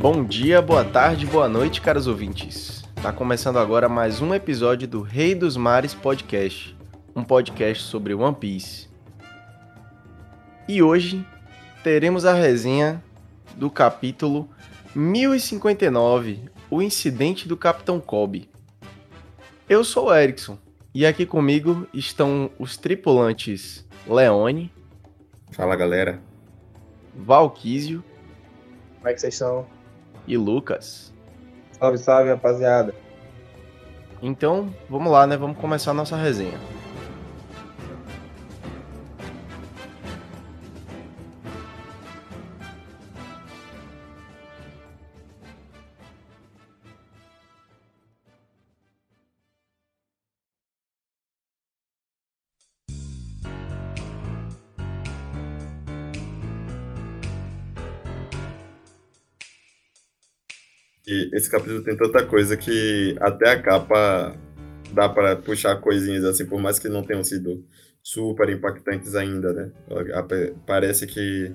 Bom dia, boa tarde, boa noite, caros ouvintes. Tá começando agora mais um episódio do Rei dos Mares Podcast, um podcast sobre One Piece. E hoje teremos a resenha do capítulo 1059, O Incidente do Capitão Kobe. Eu sou o Erickson e aqui comigo estão os tripulantes Leone, Fala galera. Valquísio Como é que vocês estão? E Lucas. Salve, salve, rapaziada. Então, vamos lá, né? Vamos começar a nossa resenha. E esse capítulo tem tanta coisa que até a capa dá para puxar coisinhas assim, por mais que não tenham sido super impactantes ainda, né? Parece que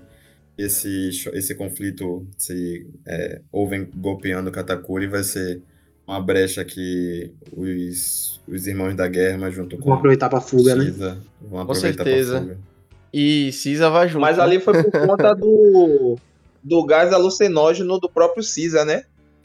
esse, esse conflito, se é, Oven golpeando Katakuri, vai ser uma brecha que os, os irmãos da guerra, junto com Vamos aproveitar pra fuga, né? Caesar, vão aproveitar certeza. pra fuga. E Cisa vai junto. Mas né? ali foi por conta do, do gás alucinógeno do próprio Caesar, né?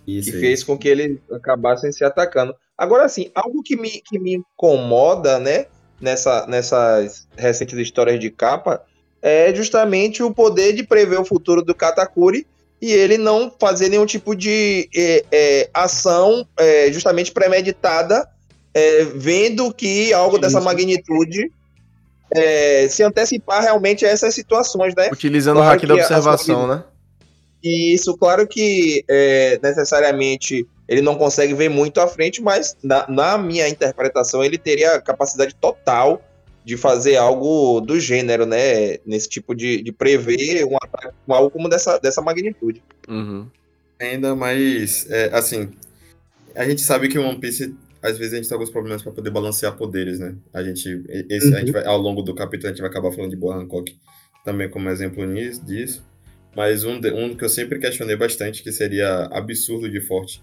Isso que fez com que eles acabassem se atacando. Agora, assim, algo que me, que me incomoda, né, nessa, nessas recentes histórias de capa, é justamente o poder de prever o futuro do Katakuri e ele não fazer nenhum tipo de é, é, ação é, justamente premeditada, é, vendo que algo dessa Isso. magnitude é, se antecipar realmente a essas situações, né? Utilizando Claro o hack da as observação, né? E isso, claro que é, necessariamente ele não consegue ver muito à frente, mas na, na minha interpretação ele teria a capacidade total de fazer algo do gênero, né? Nesse tipo de, de prever um ataque, algo como dessa, dessa magnitude. Uhum. Ainda mais, é, assim, a gente sabe que o One Piece, às vezes a gente tem alguns problemas para poder balancear poderes, né? A gente, esse, a gente vai, ao longo do capítulo a gente vai acabar falando de Boa Hancock também como exemplo nisso, disso. Mas um, de- um que eu sempre questionei bastante, que seria absurdo de forte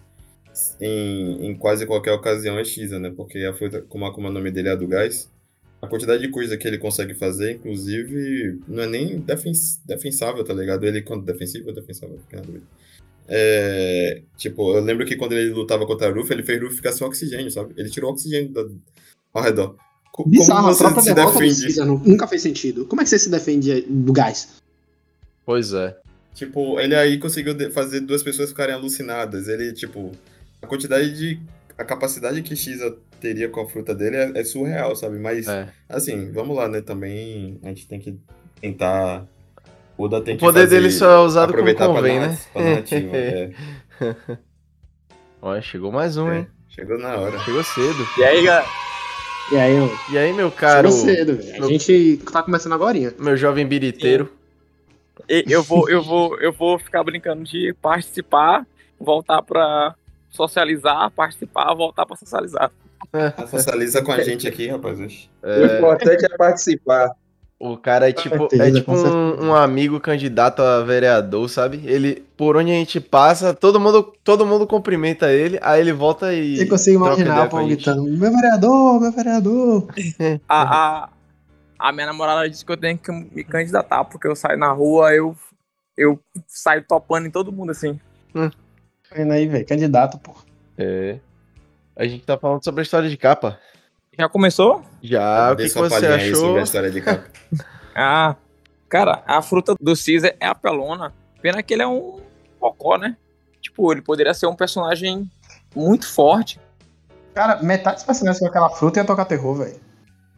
em, em quase qualquer ocasião, é Shiza, né? Porque a fruta, como a, como o nome dele é a do gás, a quantidade de coisa que ele consegue fazer, inclusive, não é nem defens, defensável, tá ligado? Ele, quando defensivo ou defensável? Fiquei na dúvida. É, tipo, eu lembro que quando ele lutava contra a Ruff, ele fez Ruff ficar sem oxigênio, sabe? Ele tirou o oxigênio da- ao redor. Co- Bizarro, Como a você própria se derrota do defende? Nunca fez sentido. Como é que você se defende do gás? Pois é. Tipo, ele aí conseguiu fazer duas pessoas ficarem alucinadas. Ele, tipo, a quantidade de. A capacidade que Xa teria com a fruta dele é, é surreal, sabe? Mas, é. assim, vamos lá, né? Também a gente tem que tentar. Oda tem O que poder fazer- dele só é usado como aproveitar pra convém, narra- né? pra narrativa, é. Olha, chegou mais um, É, hein? Chegou na hora. Chegou cedo. E aí, galera? E aí, mano? E aí, meu caro, Chegou cedo, velho. A meu- gente tá começando agora. meu jovem biriteiro. E- Eu vou, eu vou, eu vou ficar brincando de participar, voltar pra socializar, participar, voltar pra socializar. Socializa com a gente aqui, rapaz. oxe. O É, importante é participar. o cara é tipo, é tipo um, um amigo candidato a vereador, sabe? Ele, por onde a gente passa, todo mundo, todo mundo cumprimenta ele, aí ele volta e. Eu consigo imaginar o povo gente. gritando: Meu vereador, meu vereador. A, a, a minha namorada disse que eu tenho que me candidatar, porque eu saio na rua, eu, eu saio topando em todo mundo assim. Vendo aí, velho. Candidato, pô. É. A gente tá falando sobre a história de capa. Já começou? Já, o Dê que, que você achou? sobre a história de capa. Ah, cara, a fruta do Caesar é apelona. Pena que ele é um cocó, né? Tipo, ele poderia ser um personagem muito forte. Cara, metade dos personagens com aquela fruta ia tocar terror, velho.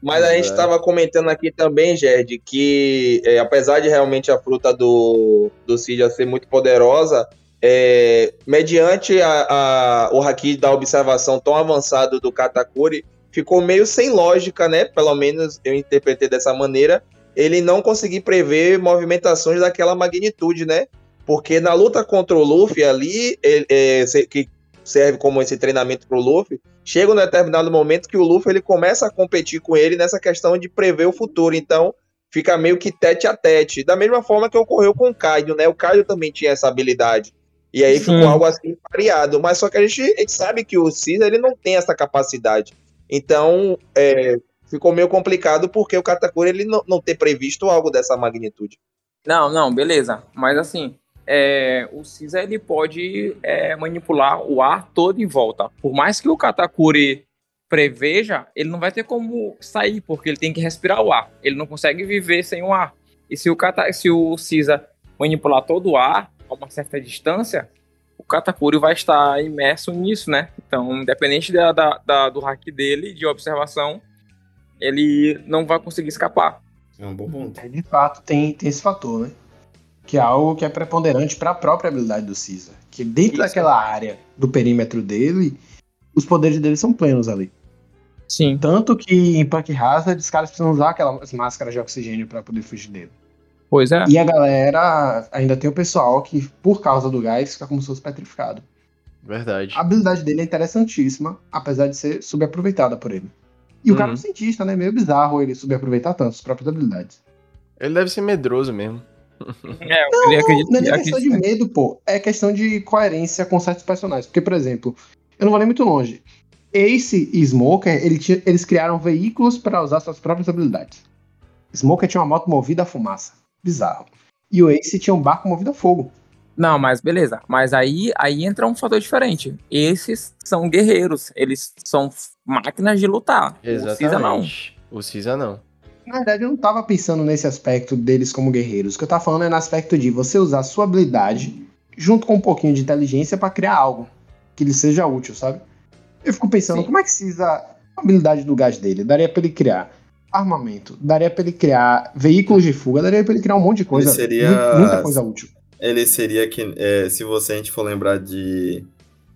Mas a gente estava comentando aqui também, Gerd, que é, apesar de realmente a fruta do, do Cid ser muito poderosa, é, mediante a, a- o haki da observação tão avançado do Katakuri, ficou meio sem lógica, né? Pelo menos eu interpretei dessa maneira, ele não conseguir prever movimentações daquela magnitude, né? Porque na luta contra o Luffy ali, ele- é, que serve como esse treinamento pro Luffy, chega um determinado momento que o Luffy ele começa a competir com ele nessa questão de prever o futuro. Então, fica meio que tete a tete. Da mesma forma que ocorreu com o Kaido, né? O Kaido também tinha essa habilidade. E aí Sim. ficou algo assim variado. Mas só que a gente, a gente sabe que o Caesar ele não tem essa capacidade. Então, é, ficou meio complicado porque o Katakuri ele não, não ter previsto algo dessa magnitude. Não, não, beleza. Mas assim, é, o Caesar ele pode é, manipular o ar todo em volta. Por mais que o Katakuri preveja, ele não vai ter como sair, porque ele tem que respirar o ar. Ele não consegue viver sem o ar. E se o, Kata, se o Caesar manipular todo o ar a uma certa distância, o Katakuri vai estar imerso nisso, né? Então, independente da, da, da- do hack dele, de observação, ele não vai conseguir escapar. É um bom ponto. É, de fato, tem, tem esse fator, né? Que é algo que é preponderante para a própria habilidade do Caesar. Que dentro Isso. daquela área do perímetro dele, os poderes dele são plenos ali. Sim. Tanto que em Punk Hazard, os caras precisam usar aquelas máscaras de oxigênio para poder fugir dele. Pois é. E a galera, ainda tem o pessoal que, por causa do gás, fica como se fosse petrificado. Verdade. A habilidade dele é interessantíssima, apesar de ser subaproveitada por ele. E o cara é um Uhum. cientista, né? Meio bizarro ele subaproveitar tanto as próprias habilidades. Ele deve ser medroso mesmo. É, eu queria acreditar Não é nem questão de medo, pô. É questão de coerência com certos personagens. Porque, por exemplo, eu não vou nem muito longe. Ace e Smoker, ele tinha- eles criaram veículos para usar suas próprias habilidades. Smoker tinha uma moto movida a fumaça. Bizarro. E o Ace tinha um barco movido a fogo. Não, mas beleza. Mas aí, aí entra um fator diferente. Esses são guerreiros. Eles são máquinas de lutar. O Caesar não. Exatamente. O Caesar não. Na verdade, eu não tava pensando nesse aspecto deles como guerreiros. O que eu tava falando é no aspecto de você usar sua habilidade junto com um pouquinho de inteligência pra criar algo que lhe seja útil, sabe? Eu fico pensando, Sim. como é que Caesar, a habilidade do gás dele, daria pra ele criar armamento, daria pra ele criar veículos de fuga, daria pra ele criar um monte de coisa, Ele seria- mu- muita coisa útil. Ele seria que, é, se você a gente for lembrar de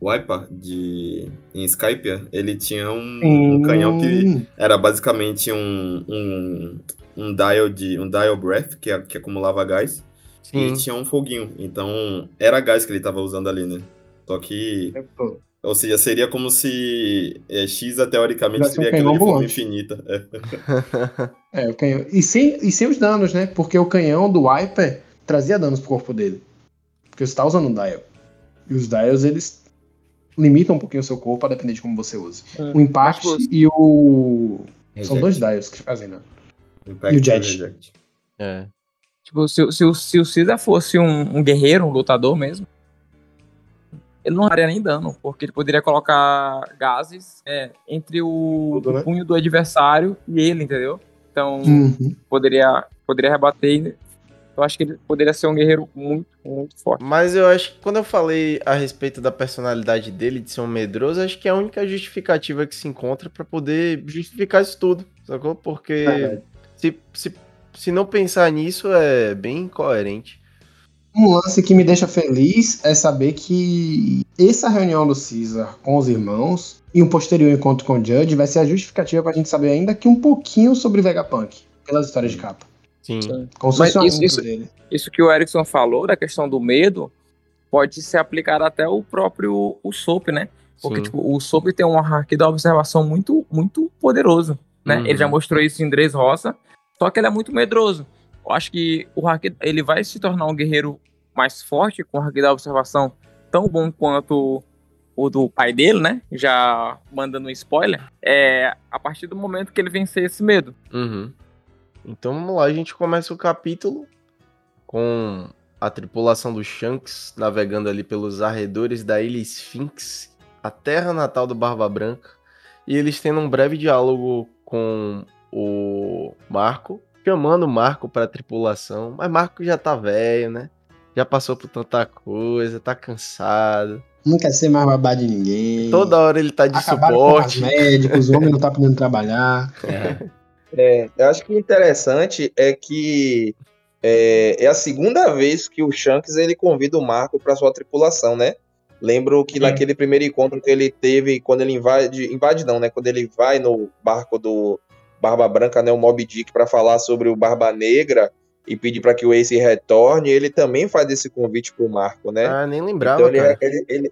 Wiper, de em Skype, ele tinha um, um canhão que era basicamente um, um, um dial de um dial breath que, que acumulava gás Sim. e tinha um foguinho. Então era gás que ele tava usando ali, né? Só que, ou seja, seria como se é, X teoricamente um seria aquilo canhão de forma infinita. É. É, o canhão. E sem, e sem os danos, né? Porque o canhão do Wiper trazia danos pro corpo dele. Porque você tá usando um dial. E os dials, eles limitam um pouquinho o seu corpo a depender de como você usa. Hum. O Impact Mas, e o. São Reject. dois dials que fazem dano. Impact e o Jet. Reject. É. Tipo, se, o- se, o- se o Caesar fosse um, um guerreiro, um lutador mesmo, ele não faria nem dano, porque ele poderia colocar gases é, entre o, Tudo, o né? punho do adversário e ele, entendeu? Então, Uhum. poderia, poderia rebater. Eu acho que ele poderia ser um guerreiro muito, muito forte. Mas eu acho que quando eu falei a respeito da personalidade dele, de ser um medroso, acho que é a única justificativa que se encontra pra poder justificar isso tudo, sacou? Porque Verdade. se, se, se não pensar nisso é bem incoerente. Um lance que me deixa feliz é saber que essa reunião do Caesar com os irmãos e um posterior encontro com o Judge vai ser a justificativa pra gente saber ainda que um pouquinho sobre Vegapunk, pelas histórias de capa. Sim. Mas isso- isso-. Isso que o Erickson falou, da questão do medo, pode ser aplicado até o próprio o Soap, né? Porque, sim. tipo, o Soap tem um hack da observação muito, muito poderoso, né? Uhum. Ele já mostrou isso em Dres Roça, só que ele é muito medroso. Eu acho que o hack, ele vai se tornar um guerreiro mais forte com o hack da observação tão bom quanto o do pai dele, né? Já mandando um spoiler, é a partir do momento que ele vencer esse medo. Uhum. Então vamos lá, a gente começa o capítulo com a tripulação do Shanks navegando ali pelos arredores da ilha Sphinx, a terra natal do Barba Branca, e eles tendo um breve diálogo com o Marco, chamando o Marco para a tripulação, mas Marco já tá velho, né? Já passou por tanta coisa, tá cansado. Não quer ser mais babá de ninguém. Toda hora ele tá de Acabaram com os suporte. médicos, o homem não tá podendo trabalhar. É, eu acho que o interessante é que é, é a segunda vez que o Shanks ele convida o Marco para sua tripulação, né? Lembro que Sim. naquele primeiro encontro que ele teve, quando ele invade, invade não, né? Quando ele vai no barco do Barba Branca, né? O Mob Dick, para falar sobre o Barba Negra e pedir para que o Ace retorne, ele também faz esse convite pro Marco, né? Ah, nem lembrava, Então ele, ele, ele,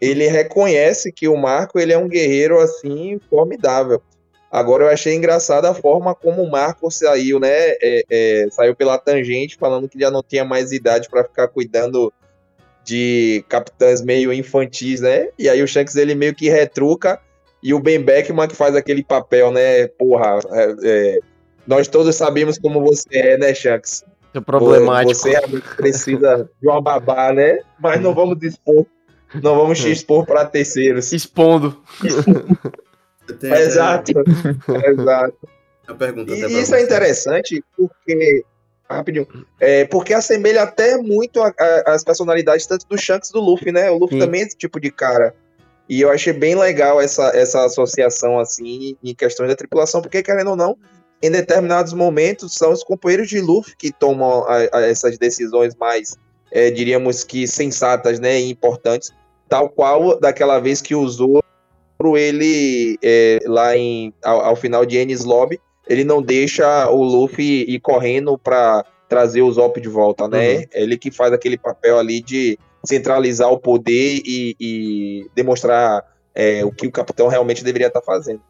ele reconhece que o Marco ele é um guerreiro assim formidável. Agora eu achei engraçada a forma como o Marco saiu, né? É, é, saiu pela tangente falando que já não tinha mais idade para ficar cuidando de capitães meio infantis, né? E aí o Shanks ele meio que retruca e o Ben Beckman que faz aquele papel, né? Porra, é, é, nós todos sabemos como você é, né, Shanks? É problemático. Você precisa de uma babá, né? Mas não vamos dispor, não vamos te expor para terceiros. Expondo. Tem Exato, exato. Uma pergunta E isso é interessante porque. Rapidinho. É, porque assemelha até muito a- a- as personalidades tanto do Shanks e do Luffy, né? O Luffy Sim. também é esse tipo de cara. E eu achei bem legal essa, essa associação, assim, em questões da tripulação, porque, querendo ou não, em determinados momentos são os companheiros de Luffy que tomam a- a essas decisões mais, é, diríamos que sensatas, né? E importantes. Tal qual daquela vez que o Zoro, ele, é, lá em, ao, ao final de Enies Lobby, ele não deixa o Luffy ir correndo pra trazer o Zop de volta, né? Uhum. Ele que faz aquele papel ali de centralizar o poder e, e demonstrar é, o que o capitão realmente deveria estar fazendo.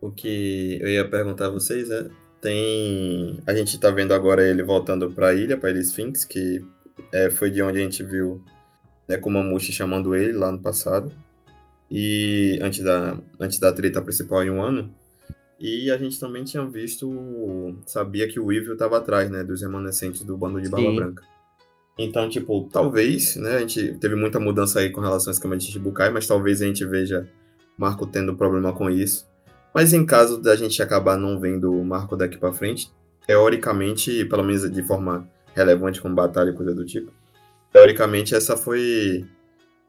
O que eu ia perguntar a vocês é, tem... A gente tá vendo agora ele voltando pra ilha, pra Ilha Sphinx, que é, foi de onde a gente viu né, Kumamushi chamando ele lá no passado. E antes da, antes da treta principal em um ano. E a gente também tinha visto, sabia que o Weevil tava atrás, né, dos remanescentes do bando de Barba Sim. Branca. Então, tipo, talvez, né, a gente teve muita mudança aí com relação ao esquema de Shichibukai, mas talvez a gente veja Marco tendo problema com isso. Mas em caso da gente acabar não vendo o Marco daqui pra frente, teoricamente, pelo menos de forma relevante como batalha e coisa do tipo, teoricamente essa foi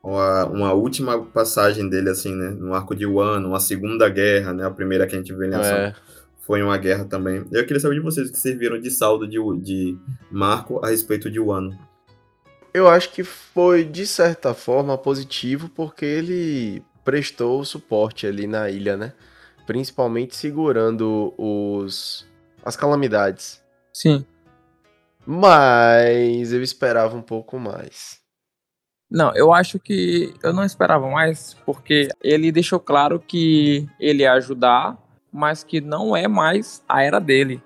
uma, uma última passagem dele, assim, né, no arco de Wano, uma segunda guerra, né, a primeira que a gente vê em ação É. foi uma guerra também. Eu queria saber de vocês o que serviram de saldo de, de Marco a respeito de Wano. Eu acho que foi, de certa forma, positivo, porque ele prestou suporte ali na ilha, né? Principalmente segurando os as calamidades. Sim. Mas eu esperava um pouco mais. Não, eu acho que eu não esperava mais, porque ele deixou claro que ele ia ajudar, mas que não é mais a era dele.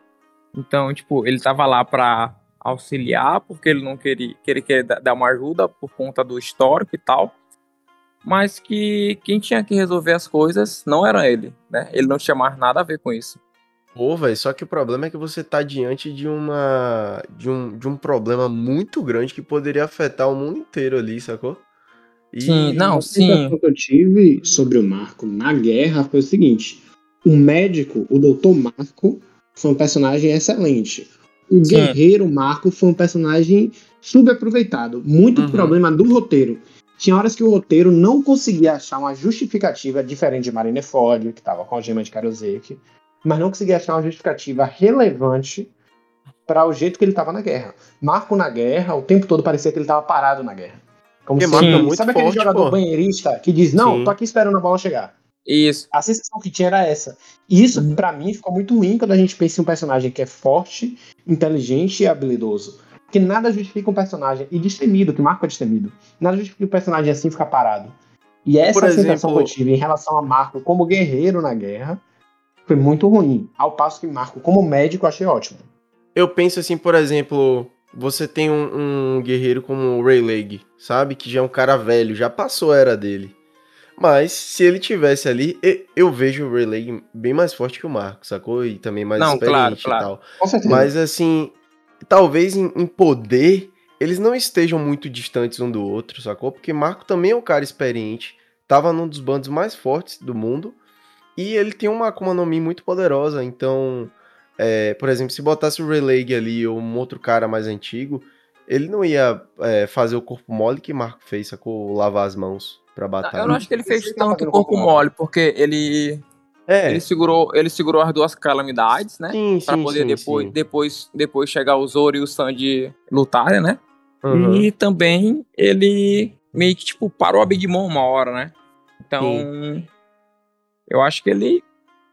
Então, tipo, ele tava lá pra auxiliar, porque ele não queria, queria, queria da- dar uma ajuda por conta do histórico e tal. Mas que quem tinha que resolver as coisas não era ele, né? Ele não tinha mais nada a ver com isso. Pô, velho, só que o problema é que você tá diante de uma de um, de um problema muito grande que poderia afetar o mundo inteiro ali, sacou? E Sim, não, sim. sensação que eu tive sobre o Marco na guerra foi o seguinte: o médico, o Dr. Marco, foi um personagem excelente. O Sim. guerreiro Marco foi um personagem subaproveitado. Muito Uhum. problema do roteiro. Tinha horas que o roteiro não conseguia achar uma justificativa diferente de Marineford, que estava com a gema de Karosek, mas não conseguia achar uma justificativa relevante para o jeito que ele estava na guerra. Marco na guerra, o tempo todo parecia que ele estava parado na guerra. Como se, Marco é muito sabe aquele forte, jogador pô. banheirista que diz, não, Sim. tô aqui esperando a bola chegar. Isso. A sensação que tinha era essa. E isso, Uhum. pra mim, ficou muito ruim quando a gente pensa em um personagem que é forte, inteligente e habilidoso. Porque nada justifica um personagem, e destemido, que Marco é destemido, nada justifica um personagem assim ficar parado. E essa Por sensação exemplo- que eu tive em relação a Marco como guerreiro na guerra foi muito ruim. Ao passo que Marco como médico achei ótimo. Eu penso assim, por exemplo, você tem um, um guerreiro como o Rayleigh, sabe? Que já é um cara velho, já passou a era dele. Mas se ele tivesse ali, eu vejo o Rayleigh bem mais forte que o Marco, sacou? E também mais Não, claro, experiente claro. e tal. Com certeza. Mas assim, talvez em, em poder eles não estejam muito distantes um do outro, sacou? Porque Marco também é um cara experiente, tava num dos bandos mais fortes do mundo e ele tem uma Akuma no Mi muito poderosa. Então, é, por exemplo, se botasse o Rayleigh ali ou um outro cara mais antigo, ele não ia é, fazer o corpo mole que Marco fez, sacou? Lavar as mãos pra batalha. Eu não acho que ele fez Ele tanto corpo corpo mole, porque ele, É, ele, segurou, ele segurou as duas calamidades, né? sim, Pra sim, poder sim, depois, sim. depois, depois chegar o Zoro e o Sandy lutarem, né? Uhum. E também ele meio que, tipo, parou a Big Mom uma hora, né? Então, eu acho que ele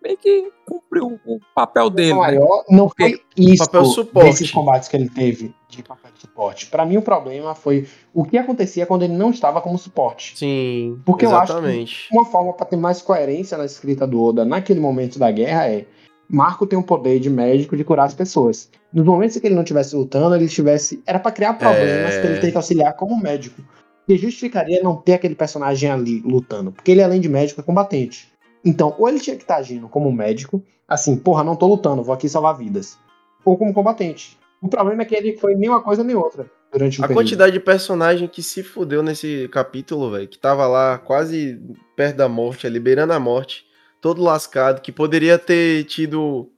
meio que cumpriu o papel dele, o né? maior não foi isso Papel suporte. desses combates que ele teve de papel de suporte. Pra mim o problema foi o que acontecia quando ele não estava como suporte. Sim, Porque eu acho que- exatamente. Uma forma pra ter mais coerência na escrita do Oda naquele momento da guerra é Marco tem o poder de médico de curar as pessoas. Nos momentos em que ele não estivesse lutando, ele estivesse. Era pra criar problemas É. pra ele ter que auxiliar como médico. que justificaria não ter aquele personagem ali lutando. Porque ele, além de médico, é combatente. Então, ou ele tinha que estar agindo como médico, assim, porra, não tô lutando, vou aqui salvar vidas. Ou como combatente. O problema é que ele foi nem uma coisa nem outra durante o A período. quantidade de personagem que se fudeu nesse capítulo, velho, que tava lá quase perto da morte, ali, beirando a morte, todo lascado, que poderia ter tido.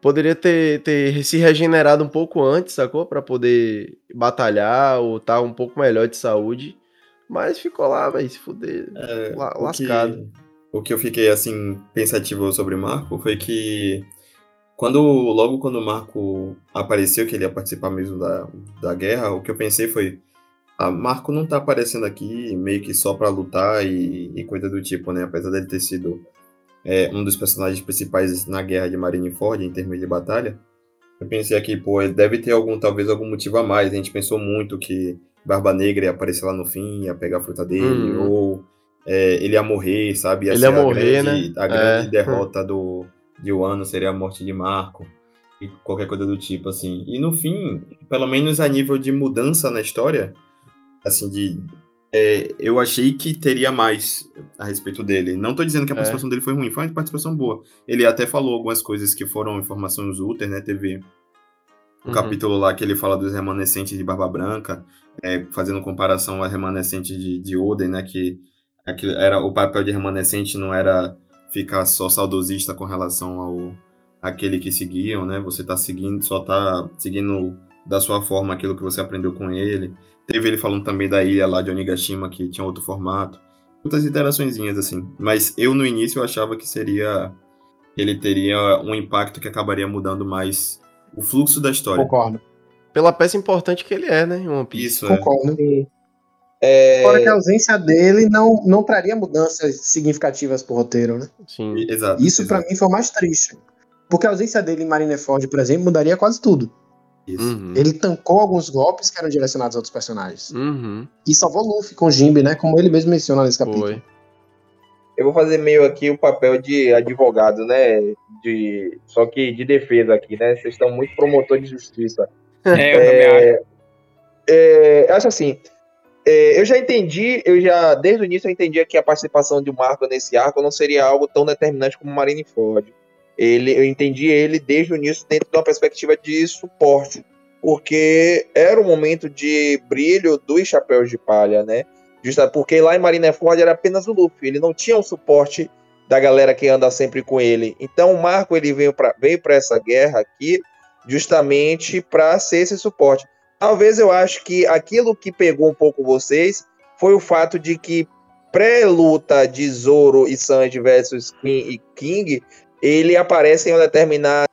Poderia ter, ter se regenerado um pouco antes, sacou? Pra poder batalhar ou estar um pouco melhor de saúde. Mas ficou lá, velho, se fuder. É, La- lascado. Que, o que eu fiquei, assim, pensativo sobre o Marco foi que quando, logo quando o Marco apareceu, que ele ia participar mesmo da, da guerra, o que eu pensei foi, ah, Marco não tá aparecendo aqui meio que só pra lutar e, e coisa do tipo, né? Apesar dele ter sido é, um dos personagens principais na guerra de Marineford, em termos de batalha, eu pensei aqui, pô, ele deve ter algum, talvez algum motivo a mais. A gente pensou muito que Barba Negra ia aparecer lá no fim, ia pegar a fruta dele, Uhum. ou é, ele ia morrer, sabe? Ia Ele ia a morrer, grande, né? A grande É. derrota do, de Wano seria a morte de Marco, e qualquer coisa do tipo, assim. E no fim, pelo menos a nível de mudança na história, assim, de. é, eu achei que teria mais a respeito dele. Não tô dizendo que a É. participação dele foi ruim, foi uma participação boa. Ele até falou algumas coisas que foram informações úteis, né? Teve o Uhum. capítulo lá que ele fala dos remanescentes de Barba Branca, é, fazendo comparação ao remanescente de, de Oden, né? Que aquilo era o papel de remanescente não era ficar só saudosista com relação ao aquele que seguiam, né? Você tá seguindo, só tá seguindo da sua forma aquilo que você aprendeu com ele. Teve ele falando também da ilha lá de Onigashima, que tinha outro formato. Outras interaçõezinhas, assim. Mas eu, no início, eu achava que seria... Ele teria um impacto que acabaria mudando mais o fluxo da história. Concordo. Pela peça importante que ele é, né, One Piece. Isso, é. Concordo. É, Fora que a ausência dele não, não traria mudanças significativas pro roteiro, né? Sim. Exato. Isso pra exato. mim foi o mais triste. Porque a ausência dele em Marineford, por exemplo, mudaria quase tudo. Isso. Uhum. Ele tancou alguns golpes que eram direcionados a outros personagens. Uhum. E salvou Luffy com o Jimbe, né? Como ele mesmo menciona nesse capítulo. Foi. eu vou fazer meio aqui o papel de advogado, né? De, só que de defesa aqui, né? Vocês estão muito promotor de justiça. É, eu também acho. É, acho assim, é, eu já entendi, eu já, desde o início eu entendia que a participação de Marco nesse arco não seria algo tão determinante como Marineford. Ele, eu entendi ele desde o início dentro de uma perspectiva de suporte, porque era o momento de brilho dos chapéus de palha, né? Justa porque lá em Marineford era apenas o Luffy, ele não tinha o suporte da galera que anda sempre com ele. Então o Marco ele veio para veio para essa guerra aqui justamente para ser esse suporte. Talvez eu acho que aquilo que pegou um pouco vocês foi o fato de que pré-luta de Zoro e Sanji versus Queen e King, ele aparece em uma determinada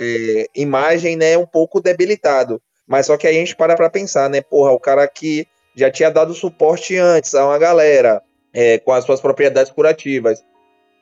é, imagem, né, um pouco debilitado. Mas só que a gente para pra pensar, né, porra, o cara que já tinha dado suporte antes a uma galera é, com as suas propriedades curativas,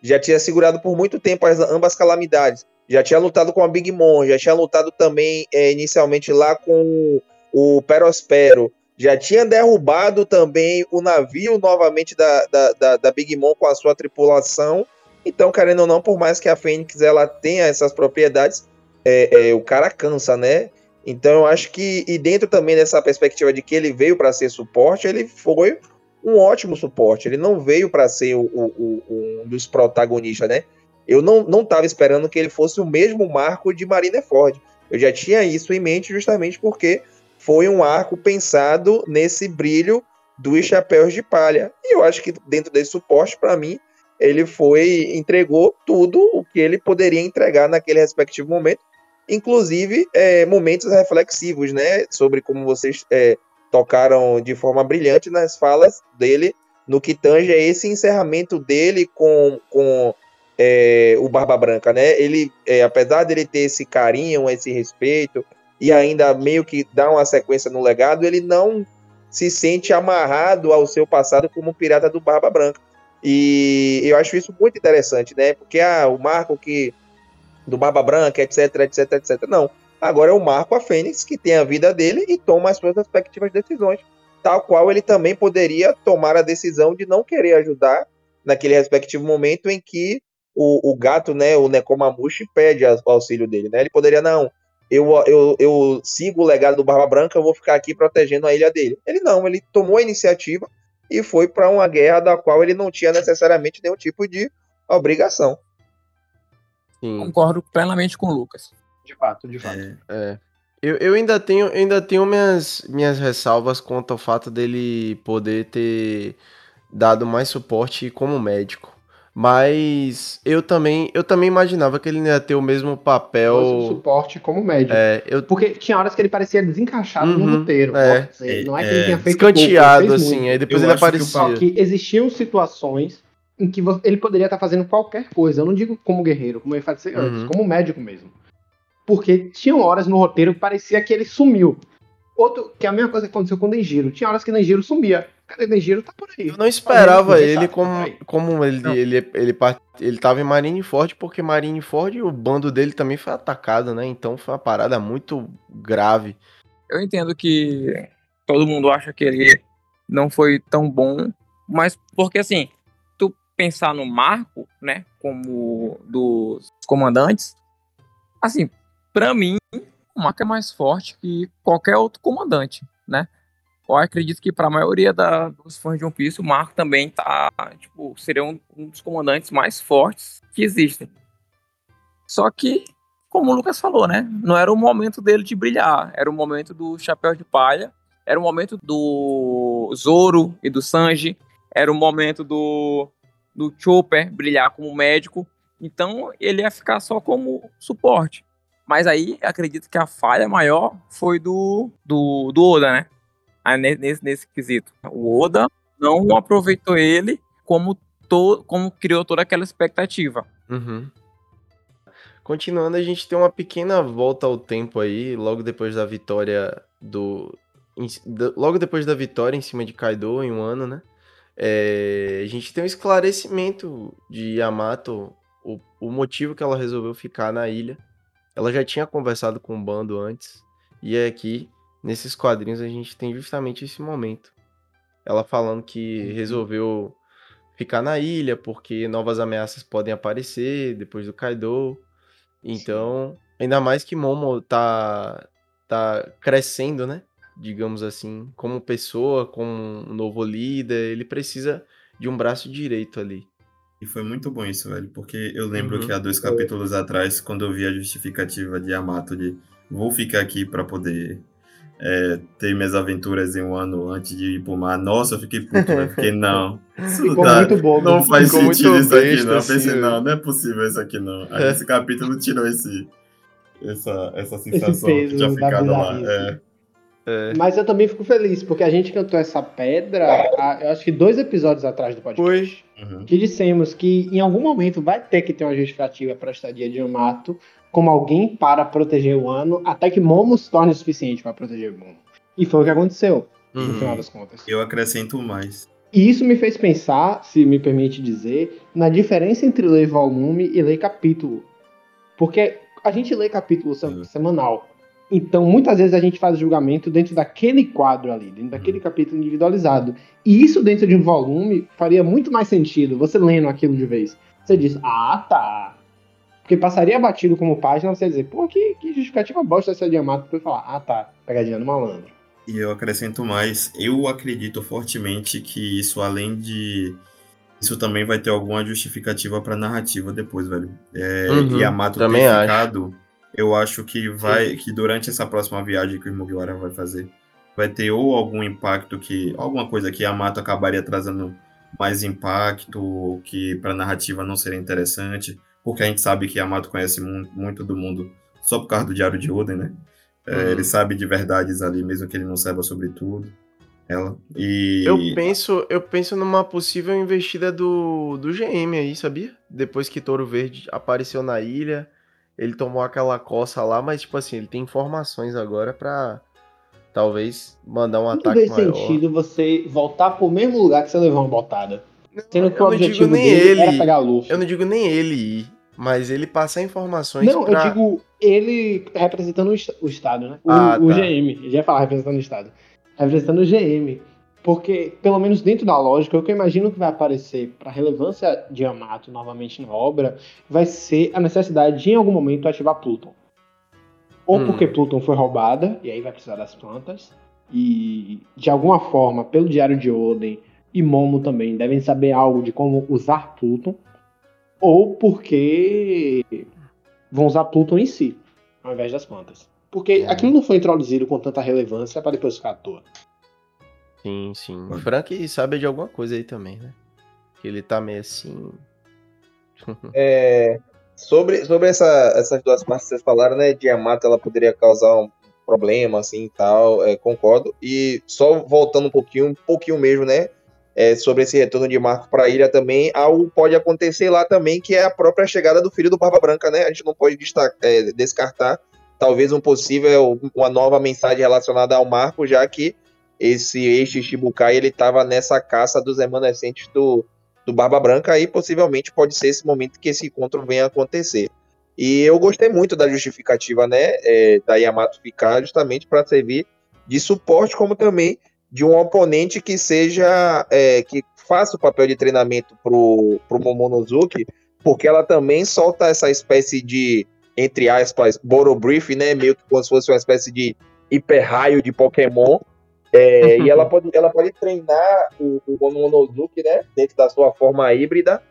já tinha segurado por muito tempo as ambas calamidades, já tinha lutado com a Big Mom, já tinha lutado também é, inicialmente lá com o Perospero, já tinha derrubado também o navio novamente da, da, da, da Big Mom com a sua tripulação. Então, querendo ou não, por mais que a Fênix ela tenha essas propriedades, é, é, o cara cansa, né? Então, eu acho que, e dentro também dessa perspectiva de que ele veio para ser suporte, ele foi um ótimo suporte. Ele não veio para ser o, o, o, um dos protagonistas, né? Eu não, não tava esperando que ele fosse o mesmo marco de Marineford. Eu já tinha isso em mente justamente porque foi um arco pensado nesse brilho dos chapéus de palha. E eu acho que dentro desse suporte, para mim, ele foi entregou tudo o que ele poderia entregar naquele respectivo momento, inclusive é, momentos reflexivos, né, sobre como vocês é, tocaram de forma brilhante nas falas dele no que tange a esse encerramento dele com, com é, o Barba Branca, né? Ele, é, apesar dele ter esse carinho, esse respeito e ainda meio que dar uma sequência no legado, ele não se sente amarrado ao seu passado como pirata do Barba Branca. E eu acho isso muito interessante, né? Porque ah, o Marco que do Barba Branca, etc, etc, etc. Não. Agora é o Marco a Fênix que tem a vida dele e toma as suas respectivas decisões, tal qual ele também poderia tomar a decisão de não querer ajudar naquele respectivo momento em que o, o gato, né, o Nekomamushi pede o auxílio dele, né? Ele poderia não, eu, eu, eu sigo o legado do Barba Branca, eu vou ficar aqui protegendo a ilha dele. Ele não, ele tomou a iniciativa e foi para uma guerra da qual ele não tinha necessariamente nenhum tipo de obrigação. Sim. Concordo plenamente com o Lucas. De fato, de fato. É. é. Eu, eu ainda tenho, ainda tenho minhas, minhas ressalvas quanto ao fato dele poder ter dado mais suporte como médico. Mas eu também, eu também imaginava que ele ia ter o mesmo papel. O suporte como médico. É, eu... Porque tinha horas que ele parecia desencaixado uhum, no roteiro. É, não é que ele tinha feito escanteado pouco, assim, aí depois eu ele aparecia. Só que existiam situações em que ele poderia estar fazendo qualquer coisa. Eu não digo como guerreiro, como eu falei antes, uhum. como médico mesmo. Porque tinham horas no roteiro que parecia que ele sumiu. Outro, que é a mesma coisa que aconteceu com o Denjiro. Tinha horas que o Denjiro sumia. Cara, o Denjiro tá por aí. Eu não esperava ele como, como ele, ele, ele, ele, ele tava em Marineford, porque Marineford, o bando dele também foi atacado, né? Então foi uma parada muito grave. Eu entendo que todo mundo acha que ele não foi tão bom, mas porque assim, tu pensar no Marco, né, como dos comandantes, assim, para mim, o Marco é mais forte que qualquer outro comandante, né? Eu acredito que para a maioria da, dos fãs de One Piece, o Marco também tá, tipo, seria um, um, dos comandantes mais fortes que existem. Só que, como o Lucas falou, né? Não era o momento dele de brilhar, era o momento do Chapéu de Palha, era o momento do Zoro e do Sanji, era o momento do, do Chopper brilhar como médico, então ele ia ficar só como suporte. Mas aí acredito que a falha maior foi do, do, do Oda, né? Aí, nesse, nesse quesito. O Oda não aproveitou ele como, to, como criou toda aquela expectativa. Uhum. Continuando, a gente tem uma pequena volta ao tempo aí, logo depois da vitória do. Logo depois da vitória em cima de Kaido em um ano, né? É, a gente tem um esclarecimento de Yamato, o, o motivo que ela resolveu ficar na ilha. Ela já tinha conversado com o bando antes, e é aqui, nesses quadrinhos, a gente tem justamente esse momento. Ela falando que uhum. resolveu ficar na ilha porque novas ameaças podem aparecer depois do Kaido. Então, ainda mais que Momo tá, tá crescendo, né? Digamos assim, como pessoa, como um novo líder, ele precisa de um braço direito ali. E foi muito bom isso, velho, porque eu lembro uhum. que há dois capítulos atrás, quando eu vi a justificativa de Yamato de vou ficar aqui para poder é, ter minhas aventuras em um ano antes de ir pro mar, nossa, eu fiquei puto, velho, fiquei não. Isso Ficou dá, muito bom. Não faz Ficou sentido isso aqui, não. Eu pensei, assim, não, não é possível isso aqui, não. Aí esse capítulo tirou esse, essa, essa sensação que tinha ficado lá. É. É. Mas eu também fico feliz, porque a gente cantou essa pedra, eu acho que dois episódios atrás do podcast. Uhum. Que dissemos que em algum momento vai ter que ter uma justificativa para a estadia de Yamato como alguém para proteger o ano, até que Momo se torne o suficiente para proteger o Momo. E foi o que aconteceu, uhum. no final das contas. Eu acrescento mais. E isso me fez pensar, se me permite dizer, na diferença entre ler volume e ler capítulo. Porque a gente lê capítulo uhum. semanal. Então, muitas vezes a gente faz julgamento dentro daquele quadro ali, dentro daquele uhum. capítulo individualizado. E isso dentro de um volume faria muito mais sentido, você lendo aquilo de vez. Você diz, ah, tá. Porque passaria batido como página, você dizer, pô, que, que justificativa bosta essa de Yamato, pra falar, ah, tá, pegadinha no malandro. E eu acrescento mais, eu acredito fortemente que isso, além de isso também vai ter alguma justificativa para narrativa depois, velho. É, uhum, Yamato ter ficado, acho eu acho que vai que durante essa próxima viagem que o Mugiwara vai fazer, vai ter ou algum impacto que alguma coisa que a Mato acabaria trazendo mais impacto, que para a narrativa não seria interessante, porque a gente sabe que a Mato conhece muito do mundo só por causa do Diário de Oden, né? É, uhum. Ele sabe de verdades ali, mesmo que ele não saiba sobre tudo. Ela. E eu penso, eu penso numa possível investida do, do GM aí, sabia? Depois que Touro Verde apareceu na ilha, ele tomou aquela coça lá, mas tipo assim, ele tem informações agora para talvez mandar um ataque maior. Não sentido você voltar pro mesmo lugar que você levou uma botada. Sendo que o objetivo dele ele, era pegar a Luffy. Eu não digo nem ele ir, mas ele passar informações Não, pra... eu digo ele representando o Estado, né? O, ah, o tá. GM. Já ia falar representando o Estado. Representando o GM. Porque, pelo menos dentro da lógica, o que eu imagino que vai aparecer para a relevância de Yamato novamente na obra vai ser a necessidade de, em algum momento, ativar Pluton. Ou Hum. porque Pluton foi roubada, e aí vai precisar das plantas. E de alguma forma, pelo Diário de Oden e Momo também, devem saber algo de como usar Pluton. Ou porque vão usar Pluton em si, ao invés das plantas. Porque É. aquilo não foi introduzido com tanta relevância para depois ficar à toa. Sim, sim. O Frank sabe de alguma coisa aí também, né? Que ele tá meio assim. É, sobre sobre essa, essas duas partes que vocês falaram, né? De Yamato, ela poderia causar um problema, assim, e tal, é, concordo. E só voltando um pouquinho, um pouquinho mesmo, né? é, sobre esse retorno de Marco para a ilha também, algo pode acontecer lá também, que é a própria chegada do filho do Barba Branca, né? A gente não pode destacar, é, descartar talvez um possível, uma nova mensagem relacionada ao Marco, já que esse ex-Shichibukai, ele estava nessa caça dos remanescentes do, do Barba Branca e possivelmente pode ser esse momento que esse encontro venha a acontecer. E eu gostei muito da justificativa, né, é, da Yamato ficar justamente para servir de suporte, como também de um oponente que seja, é, que faça o papel de treinamento pro, pro Momonosuke, porque ela também solta essa espécie de, entre aspas, Borobrief, né, meio que como se fosse uma espécie de hiper-raio de Pokémon, é, e ela pode, ela pode treinar o, o Momonosuke, né, dentro da sua forma híbrida,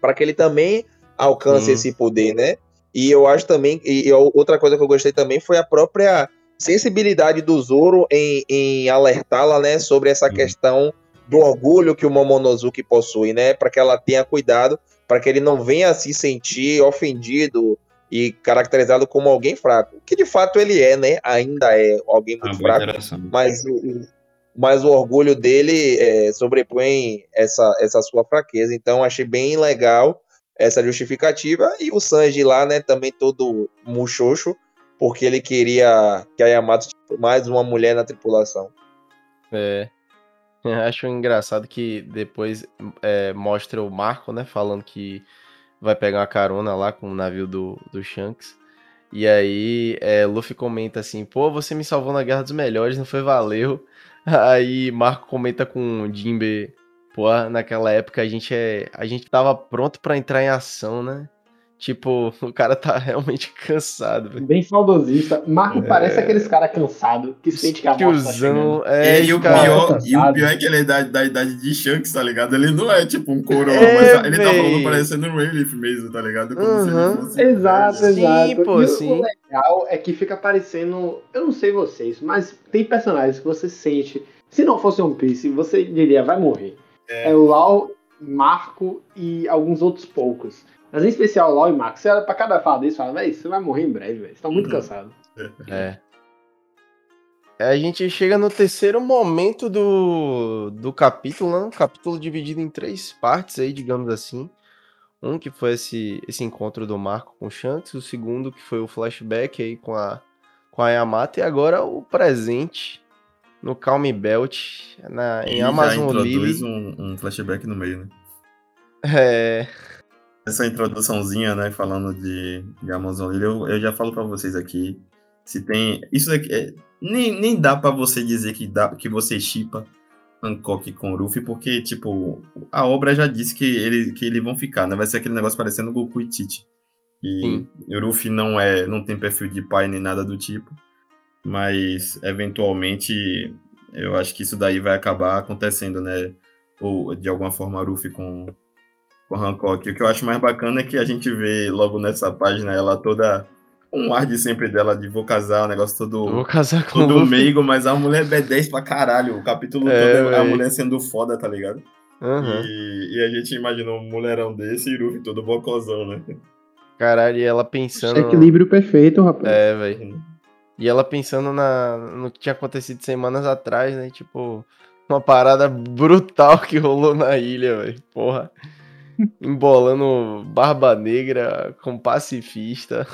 para que ele também alcance Hum. esse poder, né? E eu acho também, e eu- outra coisa que eu gostei também foi a própria sensibilidade do Zoro em, em alertá-la, né, sobre essa Sim. questão do orgulho que o Momonosuke possui, né, para que ela tenha cuidado, para que ele não venha se sentir ofendido e caracterizado como alguém fraco, que de fato ele é, né, ainda é alguém Ah, muito boa fraco, mas o, mas o orgulho dele é, sobrepõe essa, essa sua fraqueza. Então achei bem legal essa justificativa e o Sanji lá, né, também todo muxoxo, porque ele queria que a Yamato tivesse mais uma mulher na tripulação. É. Acho engraçado que depois é, mostra o Marco, né? Falando que vai pegar uma carona lá com o navio do, do Shanks. E aí, é, Luffy comenta assim: pô, você me salvou na Guerra dos Melhores, não foi? Valeu. Aí, Marco comenta com Jinbe: pô, naquela época a gente, é, a gente tava pronto pra entrar em ação, né? Tipo, o cara tá realmente cansado, velho. Bem saudosista. Marco parece aqueles caras cansados que sente que a morte tá chegando. Tiozão, é, e, o cara. pior, cansado. e o pior é que ele é da, da idade de Shanks, tá ligado? Ele não é tipo um coroa, É, mas ele tá falando parecendo um Relief mesmo, tá ligado? Como se Aham. ele fosse. Exato, Sim, exato. pô, e o- sim. o legal é que fica parecendo. Eu não sei vocês, mas tem personagens que você sente. Se não fosse One Piece, você diria, vai morrer. É. É, o Lau, Marco e alguns outros poucos. Mas em especial o Lau e Marco. Você olha pra cada fala desse e fala, véi, você vai morrer em breve, velho. Você tá muito Uhum. cansado. É. A gente chega no terceiro momento do, do capítulo, né? Um capítulo dividido em três partes aí, digamos assim. Um que foi esse, esse encontro do Marco com o Shanks, o segundo que foi o flashback aí com a, com a Yamato, e agora o presente no Calm Belt, na, em já Amazon introduz Lily. um, um flashback no meio, né? É, Essa introduçãozinha, né, falando de, de Amazon Lily, eu, eu já falo pra vocês aqui, se tem... Isso daqui, é, nem, nem dá pra você dizer que, dá, que você chipa Hancock com Ruffy, porque, tipo, a obra já disse que, ele, que eles vão ficar, né? Vai ser aquele negócio parecendo Goku e Tite. E o Ruffy não, é, não tem perfil de pai nem nada do tipo, mas, eventualmente, eu acho que isso daí vai acabar acontecendo, né? Ou, de alguma forma, Ruffy com com Hancock. O que eu acho mais bacana é que a gente vê logo nessa página ela toda um ar de sempre dela de vou casar, um negócio eu vou todo, casar com o todo meigo, mas a mulher é B10 pra caralho. O capítulo É, todo é a mulher sendo foda, tá ligado? Aham. E, e a gente imaginou um mulherão desse e Ruffy todo bocozão, né? Caralho, e ela pensando. Equilíbrio perfeito, rapaz. É, velho. E ela pensando na, no que tinha acontecido semanas atrás, né? Tipo, uma parada brutal que rolou na ilha, velho. Porra. Embolando Barba Negra com pacifista.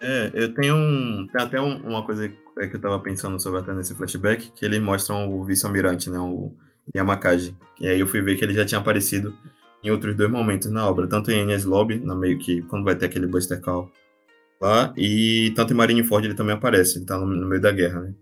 É, eu tenho um. Tem até um- uma coisa é, que eu tava pensando sobre até nesse flashback, que eles mostram o vice-almirante, né? O Yamakage. E aí eu fui ver que ele já tinha aparecido em outros dois momentos na obra, tanto em Enies Lobby, meio que quando vai ter aquele Buster Call lá, e tanto em Marineford ele também aparece, ele tá no, no meio da guerra, né?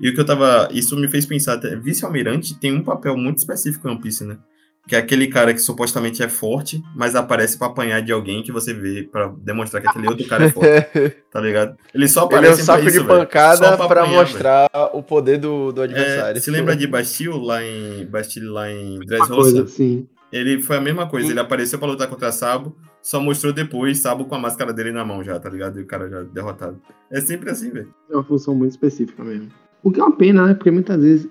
E o que eu tava. Isso me fez pensar. Vice-almirante tem um papel muito específico em One Piece, né? Que é aquele cara que supostamente é forte, mas aparece pra apanhar de alguém que você vê pra demonstrar que aquele outro cara é forte, tá ligado? Ele só Ele é aparece um saco pra isso, de pancada apanhar, mostrar o poder do, do velho. adversário. É, se lembra de Bastille lá em Bastille lá em Dressrosa? assim. Ele foi a mesma coisa, ele apareceu pra lutar contra Sabo, só mostrou depois Sabo com a máscara dele na mão já, tá ligado? E o cara já derrotado. É sempre assim, velho. É uma função muito específica mesmo. O que é uma pena, né? Porque muitas vezes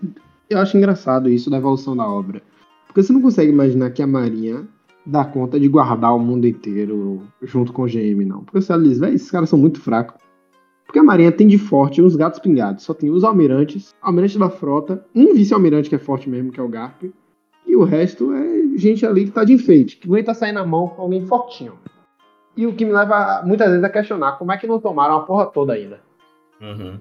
eu acho engraçado isso da evolução da obra. Porque você não consegue imaginar que a Marinha dá conta de guardar o mundo inteiro junto com o GM, não. Porque você diz, velho, esses caras são muito fracos. Porque a Marinha tem de forte uns gatos pingados. Só tem os almirantes, almirante da frota, um vice-almirante que é forte mesmo, que é o Garp. E o resto é gente ali que tá de enfeite, que vai estar saindo na mão com alguém fortinho. E o que me leva muitas vezes a questionar como é que não tomaram a porra toda ainda. Uhum.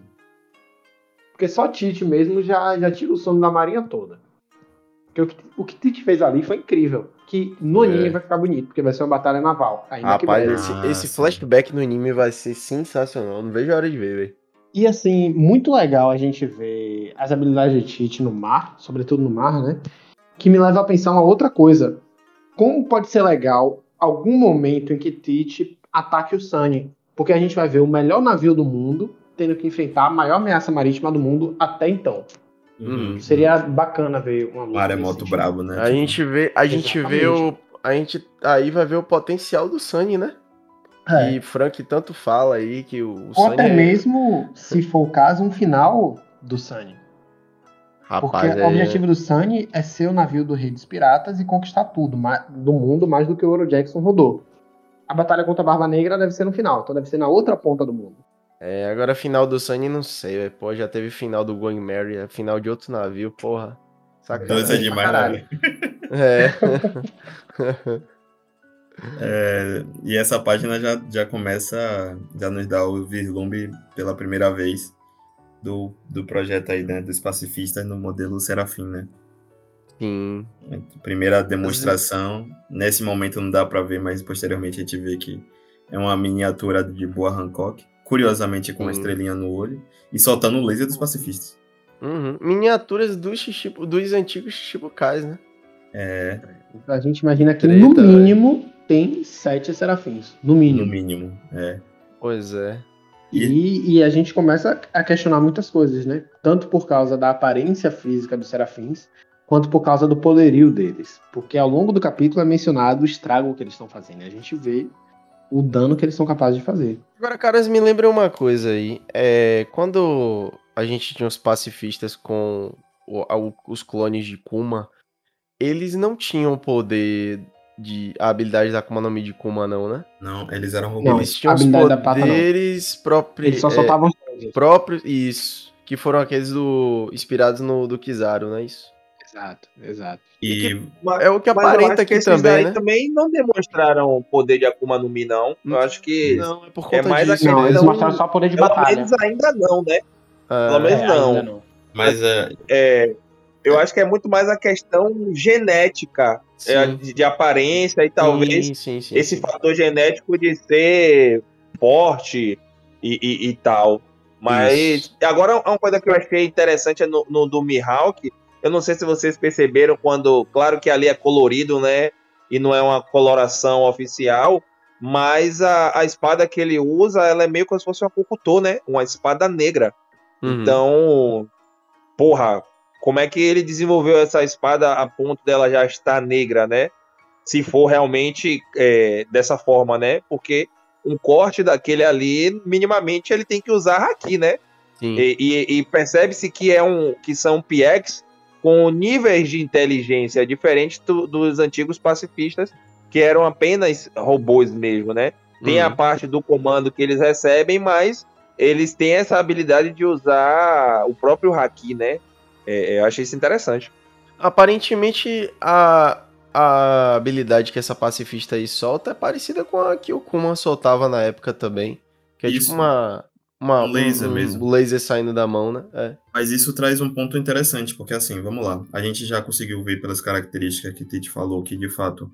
Porque só Tite mesmo já, já tira o sono da Marinha toda. Porque o que, o que Tite fez ali foi incrível. Que no É. anime vai ficar bonito, porque vai ser uma batalha naval. Ainda que Rapaz, esse, Ah, esse flashback no anime vai ser sensacional. Não vejo a hora de ver, velho. E assim, muito legal a gente ver as habilidades de Tite no mar, sobretudo no mar, né? Que me leva a pensar uma outra coisa. Como pode ser legal algum momento em que Tite ataque o Sunny? Porque a gente vai ver o melhor navio do mundo tendo que enfrentar a maior ameaça marítima do mundo até então. Uhum. Seria bacana ver uma luta. Maremoto nesse sentido. brabo, né? A gente vê, a gente vê o. A gente aí vai ver o potencial do Sunny, né? É. E Frank tanto fala aí que o, o Ou Sunny até é- mesmo, se for o caso, um final do Sunny. Porque Rapaz, o é- objetivo do Sunny é ser o navio do Rei dos Piratas e conquistar tudo do mundo mais do que o Oro Jackson rodou. A batalha contra a Barba Negra deve ser no final, então deve ser na outra ponta do mundo. É, agora final do Sunny não sei, velho. Pô, já teve final do Going Mary, é final de outro navio, porra. Então isso é Sacanagem. demais, né? caralho. É. É, e essa página já, já começa, já nos dá o vislumbre pela primeira vez do, do projeto aí, né? Dos pacifistas no modelo Serafim, né? Sim. Primeira demonstração. Nesse momento não dá pra ver, mas posteriormente a gente vê que é uma miniatura de Boa Hancock. Curiosamente com uma Sim. estrelinha no olho. E soltando o laser dos pacifistas. Uhum. Miniaturas dos, dos antigos Chichibukais, né? É, A gente imagina que Treta, no mínimo tem sete serafins. No no mínimo. mínimo. É. Pois é. E, e a gente começa a questionar muitas coisas, né? Tanto por causa da aparência física dos serafins, quanto por causa do poderio deles. Porque ao longo do capítulo é mencionado o estrago que eles estão fazendo. A gente vê o dano que eles são capazes de fazer. Agora, caras, me lembra uma coisa aí. É, quando a gente tinha os pacifistas com o- a- o- os clones de Kuma, eles não tinham o poder de. a habilidade da Akuma no Mi de Kuma, não, né? Não, eles eram Não, robôs. Eles tinham os poderes próprios. Eles só é, soltavam. próprios. Isso. Que foram aqueles do. inspirados no do Kizaru, não é isso? Exato, exato. E Mas- É o que aparenta acho que aqui esses também, né? também não demonstraram o poder de Akuma no Mi, não. Eu acho que, Não, é por conta é mais disso. Não, aquele eles não- mostraram só poder de pelo batalha. menos ainda não, né? Ah, pelo menos É, não. não. Mas é, É, eu acho que é muito mais a questão genética, é, de, de aparência e talvez Sim, sim, sim, esse sim. fator genético de ser forte e, e- e tal. Mas Isso. agora uma coisa que eu achei interessante é no, no do Mihawk. Eu não sei se vocês perceberam quando, claro que ali é colorido, né? E não é uma coloração oficial, mas a, a espada que ele usa, ela é meio como se fosse uma Kokutô, né? Uma espada negra. Uhum. Então, porra, como é que ele desenvolveu essa espada a ponto dela já estar negra, né? Se for realmente é, dessa forma, né? Porque um corte daquele ali, minimamente, ele tem que usar haki, né? E, e- e percebe-se que é um que são PX com níveis de inteligência diferentes do- dos antigos pacifistas, que eram apenas robôs mesmo, né? Tem a Uhum. parte do comando que eles recebem, mas eles têm essa habilidade de usar o próprio haki, né? É, eu achei isso interessante. Aparentemente, a, a habilidade que essa pacifista aí solta é parecida com a que o Kuma soltava na época também. Que é Isso. tipo uma. Uma Um laser um, mesmo. Um laser saindo da mão, né? É. Mas isso traz um ponto interessante, porque assim, vamos lá. A gente já conseguiu ver pelas características que Tite falou que, de fato,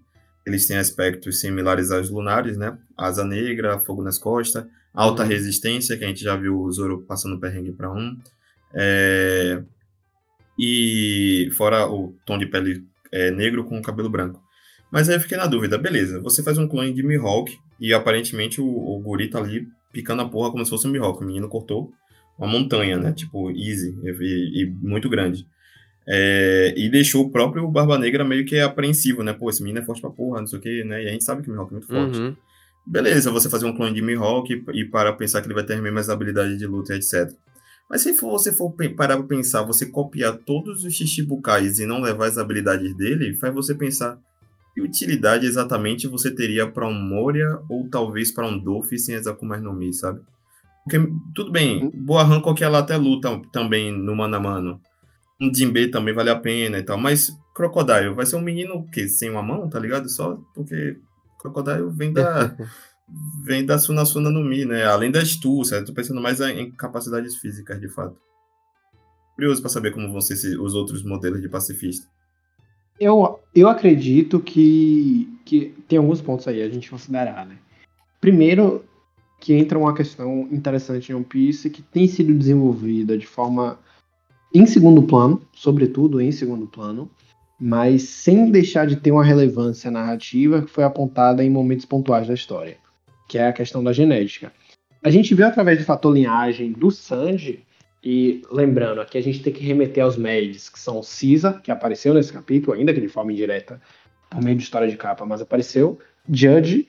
eles têm aspectos similares aos lunares, né? Asa negra, fogo nas costas, alta Uhum. resistência, que a gente já viu o Zoro passando perrengue para um. É, E fora o tom de pele é, negro com cabelo branco. Mas aí eu fiquei na dúvida, beleza, você faz um clone de Mihawk e aparentemente o, o guri tá ali picando a porra como se fosse um Mihawk. O menino cortou uma montanha, né? Tipo, easy e, e muito grande. É, e deixou o próprio Barba Negra meio que apreensivo, né? Pô, esse menino é forte pra porra, não sei o que, né? E a gente sabe que o Mihawk é muito forte. Uhum. Beleza, você fazer um clone de Mihawk e, e para pensar que ele vai ter as mesmas habilidades de luta, etc. Mas se for, você for parar pra pensar, você copiar todos os Shichibukais e não levar as habilidades dele, faz você pensar utilidade exatamente você teria para um Moria ou talvez para um Dolphin sem as Akumas no Mi, sabe? Porque, tudo bem, Boa Hancock ela até luta também no mano a mano. Um Jinbe também vale a pena e tal, mas Crocodile vai ser um menino que sem uma mão, tá ligado? Só porque Crocodile vem da vem da Sunasuna no Mi, né? Além da astúcia, tô pensando mais em capacidades físicas, de fato. Curioso para saber como vão ser os outros modelos de pacifista. Eu, eu acredito que, que tem alguns pontos aí a gente considerar, né? Primeiro, que entra uma questão interessante em One Piece que tem sido desenvolvida de forma em segundo plano, sobretudo em segundo plano, mas sem deixar de ter uma relevância narrativa que foi apontada em momentos pontuais da história, que é a questão da genética. A gente viu através do fator linhagem do Sanji e lembrando, aqui a gente tem que remeter aos Maids, que são Cisa, que apareceu nesse capítulo, ainda que de forma indireta, por meio de história de capa, mas apareceu, Judge,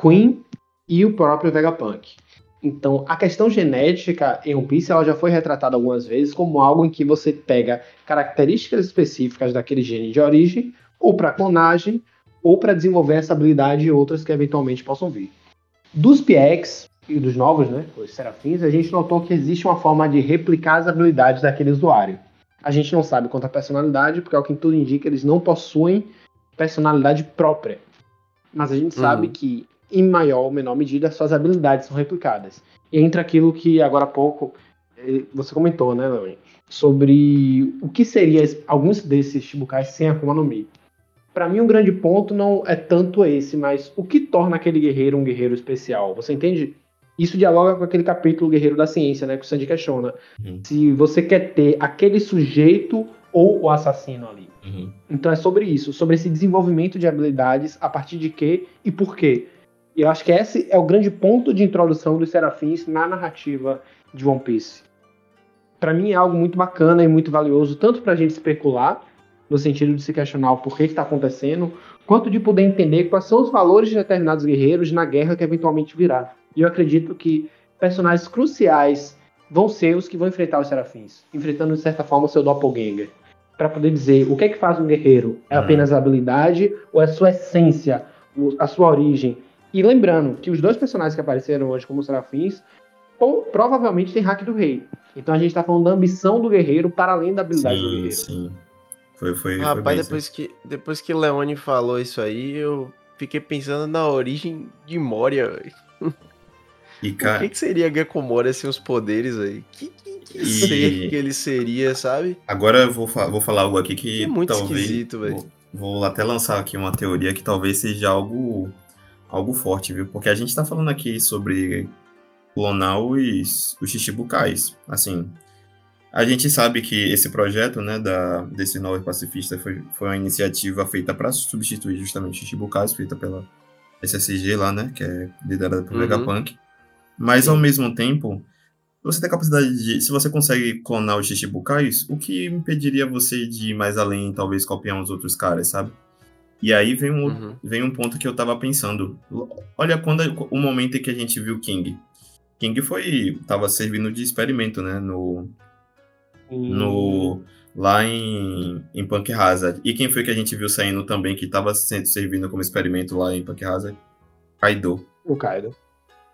Queen e o próprio Vegapunk. Então, a questão genética em One Piece ela já foi retratada algumas vezes como algo em que você pega características específicas daquele gene de origem, ou para clonagem, ou para desenvolver essa habilidade e outras que eventualmente possam vir. Dos PX, e dos novos, né, os serafins, a gente notou que existe uma forma de replicar as habilidades daquele usuário. A gente não sabe quanto à personalidade, porque ao que tudo indica, eles não possuem personalidade própria. Mas a gente uhum. sabe que, em maior ou menor medida, suas habilidades são replicadas. E entra aquilo que agora há pouco eh, você comentou, né, Leone? Sobre o que seria alguns desses Shibukais sem Akuma no Mi. Para mim, um grande ponto não é tanto esse, mas o que torna aquele guerreiro um guerreiro especial? Você entende isso dialoga com aquele capítulo Guerreiro da Ciência, né? Que o Sandy questiona. Uhum. Se você quer ter aquele sujeito ou o assassino ali. Uhum. Então é sobre isso, sobre esse desenvolvimento de habilidades, a partir de quê e por quê. E eu acho que esse é o grande ponto de introdução dos serafins na narrativa de One Piece. Para mim é algo muito bacana e muito valioso, tanto para a gente especular, no sentido de se questionar o porquê que está acontecendo, quanto de poder entender quais são os valores de determinados guerreiros na guerra que eventualmente virá. E eu acredito que personagens cruciais vão ser os que vão enfrentar os serafins, enfrentando de certa forma o seu doppelganger. Para poder dizer o que é que faz um guerreiro? É hum. apenas a habilidade ou é a sua essência, a sua origem? E lembrando que os dois personagens que apareceram hoje como serafins provavelmente têm hack do rei. Então a gente está falando da ambição do guerreiro para além da habilidade sim, do guerreiro. Sim. Foi, foi, Rapaz, foi depois, que, depois que Leone falou isso aí, eu fiquei pensando na origem de Moria. E, cara... O que, que seria Gekomori sem os poderes aí? Que, que, que e... ser que ele seria, sabe? Agora eu vou, vou falar algo aqui que é muito talvez... esquisito, velho. Vou, vou, até lançar aqui uma teoria que talvez seja algo, algo forte, viu? Porque a gente tá falando aqui sobre clonar os, os Shichibukais. Assim, a gente sabe que esse projeto, né, da, desse novo pacifista foi, foi uma iniciativa feita para substituir justamente os Shichibukais, feita pela SSG lá, né, que é liderada por uhum. Vegapunk. Mas ao mesmo tempo, você tem a capacidade de. Se você consegue clonar os Shichibukais, o que impediria você de ir mais além, talvez copiar uns outros caras, sabe? E aí vem um, uhum. vem um ponto que eu tava pensando. Olha quando o momento em que a gente viu King. King foi. tava servindo de experimento, né? No. Uhum. No. Lá em, em Punk Hazard. E quem foi que a gente viu saindo também, que tava servindo como experimento lá em Punk Hazard? Kaido. O Kaido.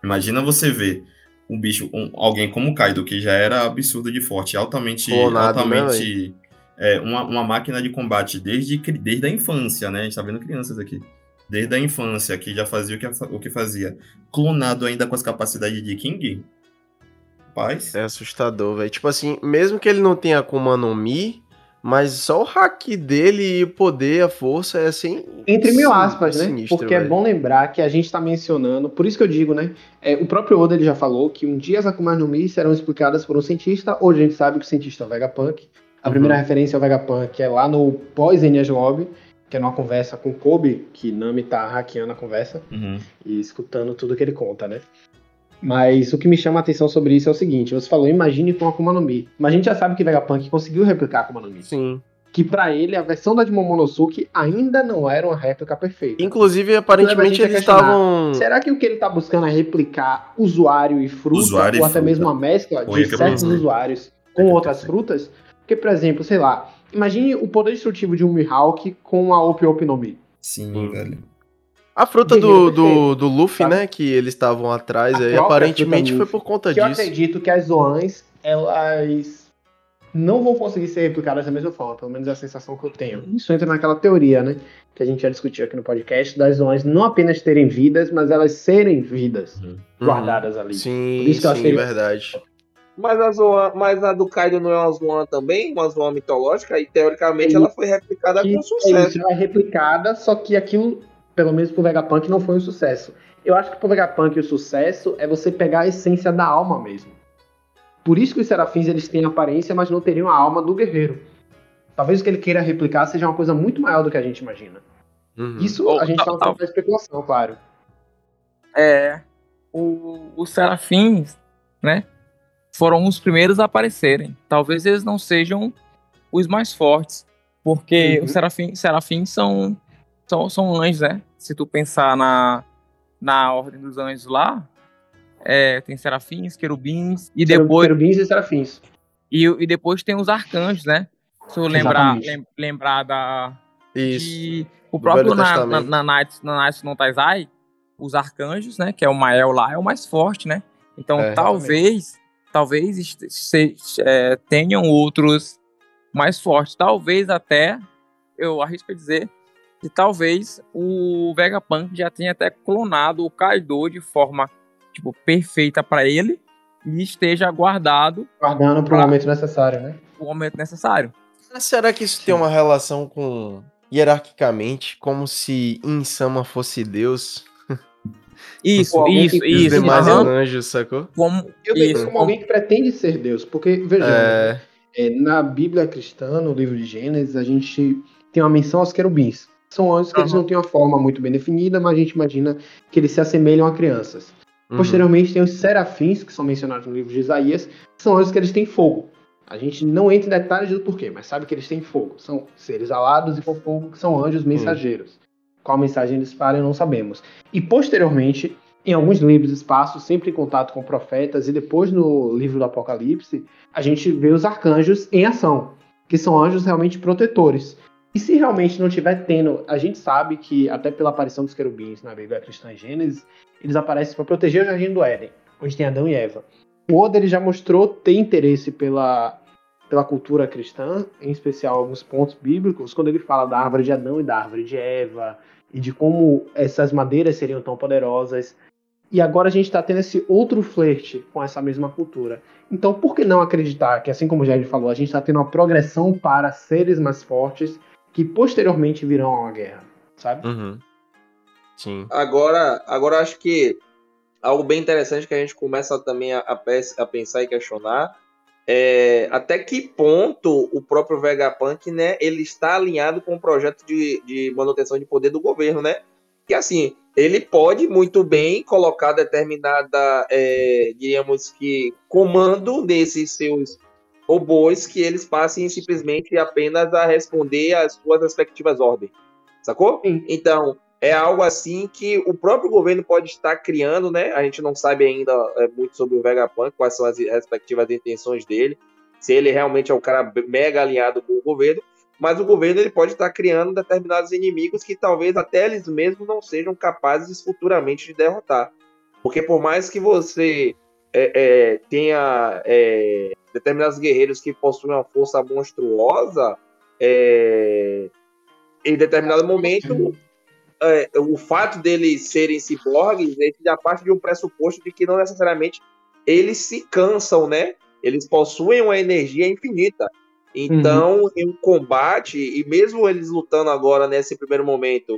Imagina você ver um bicho, um, alguém como o Kaido, que já era absurdo de forte, altamente. Clonado, né, altamente. Né, é, uma, uma máquina de combate desde, desde a infância, né? A gente tá vendo crianças aqui. Desde a infância, que já fazia o que, o que fazia. Clonado ainda com as capacidades de King. Paz. É assustador, velho. Tipo assim, mesmo que ele não tenha Akuma no Mi, mas só o hack dele e o poder, a força é assim. Entre mil aspas, né? Sinistro, Porque véio. é bom lembrar que a gente está mencionando, por isso que eu digo, né? É, o próprio Oda ele já falou que um dia as Akuma no Mi serão explicadas por um cientista. Hoje a gente sabe que o cientista é o Vegapunk. A primeira referência ao Vegapunk é lá no pós-Enies Lobby, que é numa conversa com Kobe, que Nami tá hackeando a conversa Uhum. e escutando tudo que ele conta, né? Mas o que me chama a atenção sobre isso é o seguinte: você falou, imagine com Akuma no Mi. Mas a gente já sabe que Vegapunk conseguiu replicar Akuma no Mi. Sim. Que pra ele, a versão da de Momonosuke ainda não era uma réplica perfeita. Inclusive, aparentemente, gente a eles estavam. Será que o que ele tá buscando é replicar usuário e fruta, Usuário e ou até fruta. mesmo uma mescla Com de certos uhum. usuários com outras frutas? Porque, por exemplo, sei lá, imagine o poder destrutivo de um Mihawk com a Opi Opi no Mi. Sim, Sim. velho. A fruta do, do, do Luffy, sabe? né? Que eles estavam atrás aí, aparentemente foi por conta Que eu disso. acredito que as Zoans, elas não vão conseguir ser replicadas da mesma forma, pelo menos é a sensação que eu tenho. Isso entra naquela teoria, né? Que a gente já discutiu aqui no podcast, das Zoans não apenas terem vidas, mas elas serem vidas Uhum. guardadas ali. Sim, eu sim, verdade. Mas a, Zoan, mas a do Kaido não é uma Zoan também, uma Zoan mitológica, e teoricamente Sim. ela foi replicada com é sucesso. isso, ela é replicada, só que aquilo, pelo menos pro Vegapunk, não foi um sucesso. Eu acho que pro Vegapunk o sucesso é você pegar a essência da alma mesmo. Por isso que os serafins eles têm aparência, mas não teriam a alma do guerreiro. Talvez o que ele queira replicar seja uma coisa muito maior do que a gente imagina. Uhum. Isso Ou- a gente tá tal- uma especulação, claro. É, o, os serafins, né, foram os primeiros a aparecerem. Talvez eles não sejam os mais fortes, porque Uhum. os serafins, serafins são, são, são anjos, né? Se tu pensar na, na ordem dos anjos lá, é, tem serafins, querubins, e depois, Querubins e serafins. e, e depois tem os arcanjos, né? Se eu lembrar, lem- lembrar da, Isso. que o próprio na, na, na, Night, na Night no Taizai, os arcanjos, né, que é o Mael lá, é o mais forte, né? Então É, talvez, talvez est- se- é, tenham outros mais fortes. Talvez até, eu arrisco a dizer, que talvez o Vegapunk já tenha até clonado o Kaido de forma, tipo, perfeita para ele e esteja guardado Guardando pro Ah. momento necessário, né? no momento necessário. Mas Será que isso tem uma relação com hierarquicamente, como se Insama fosse Deus Isso, alguém isso, que- e os isso. demais aham. anjos, sacou? Como, Eu isso, como alguém que pretende ser Deus, porque, vejamos, É, É, na Bíblia cristã, no livro de Gênesis, a gente tem uma menção aos querubins. São anjos que eles Aham. não têm uma forma muito bem definida, mas a gente imagina que eles se assemelham a crianças. uhum. Posteriormente, tem os serafins, que são mencionados no livro de Isaías, que são anjos que eles têm fogo. A gente não entra em detalhes do porquê, mas sabe que eles têm fogo. São seres alados e com fogo, que são anjos mensageiros. Qual mensagem eles falam, não sabemos. E posteriormente, em alguns livros de espaço, sempre em contato com profetas, e depois no livro do Apocalipse, a gente vê os arcanjos em ação, que são anjos realmente protetores. E se realmente não tiver tendo, a gente sabe que, até pela aparição dos querubins na Bíblia cristã em Gênesis, eles aparecem para proteger o jardim do Éden, onde tem Adão e Eva. O Oda ele já mostrou ter interesse pela, pela cultura cristã, em especial alguns pontos bíblicos, quando ele fala da árvore de Adão e da árvore de Eva, e de como essas madeiras seriam tão poderosas. E agora a gente está tendo esse outro flerte com essa mesma cultura. Então, por que não acreditar que, assim como o Jair falou, a gente está tendo uma progressão para seres mais fortes que posteriormente virão a uma guerra, sabe? Uhum. Sim. Agora, agora acho que algo bem interessante que a gente começa também a, a pensar e questionar é até que ponto o próprio Vegapunk, né, ele está alinhado com o projeto de, de manutenção de poder do governo, né? Que assim, ele pode muito bem colocar determinada, é, diríamos que, comando desses seus robôs que eles passem simplesmente apenas a responder às suas respectivas ordens. Sacou? Sim. Então, é algo assim que o próprio governo pode estar criando, né? A gente não sabe ainda é, muito sobre o Vegapunk, quais são as respectivas intenções dele, se ele realmente é um cara mega alinhado com o governo, mas o governo ele pode estar criando determinados inimigos que talvez até eles mesmos não sejam capazes futuramente de derrotar. Porque por mais que você é, é, tenha é, determinados guerreiros que possuem uma força monstruosa, é, em determinado momento é, o fato deles serem ciborgues ele já parte de um pressuposto de que não necessariamente eles se cansam, né? Eles possuem uma energia infinita. Então, em um combate, e mesmo eles lutando agora nesse primeiro momento,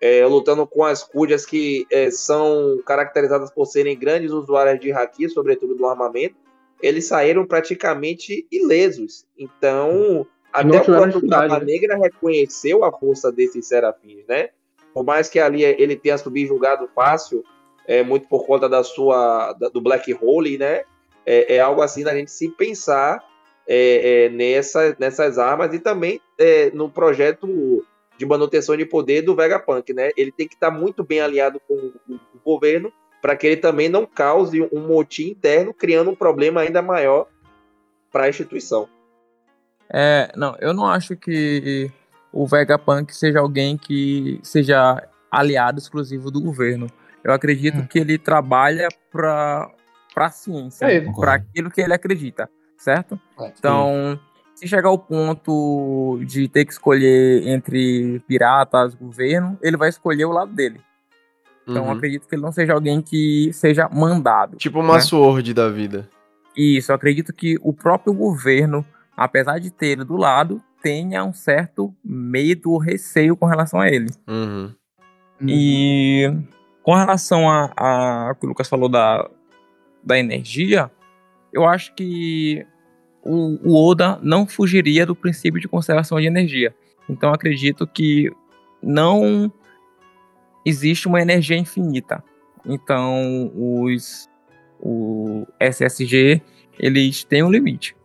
é, lutando com as Kujas que é, são caracterizadas por serem grandes usuárias de haki, sobretudo do armamento, eles saíram praticamente ilesos. Então, até o próprio Capa né? Negra reconheceu a força desses serafins, né? Por mais que ali ele tenha subjugado fácil, é, muito por conta da sua da- do Black Hole, né? É, é algo assim da gente se pensar é, é, nessa, nessas armas e também é, no projeto de manutenção de poder do Vegapunk, né? Ele tem que estar muito bem alinhado com o, o governo para que ele também não cause um motim interno, criando um problema ainda maior para a instituição. É, não, eu não acho que o Vegapunk seja alguém que seja aliado exclusivo do governo. Eu acredito Hum. que ele trabalha para a ciência, É, para aquilo que ele acredita, certo? É. Então, se chegar ao ponto de ter que escolher entre piratas, governo, ele vai escolher o lado dele. Então, Uhum. acredito que ele não seja alguém que seja mandado. Tipo uma né? sword da vida. Isso, eu acredito que o próprio governo, apesar de ter ele do lado, tenha um certo medo ou receio com relação a ele. Uhum. E com relação a, a, o que o Lucas falou da, da energia, eu acho que o, o Oda não fugiria do princípio de conservação de energia. Então acredito que não existe uma energia infinita. Então os o SSG eles têm um limite,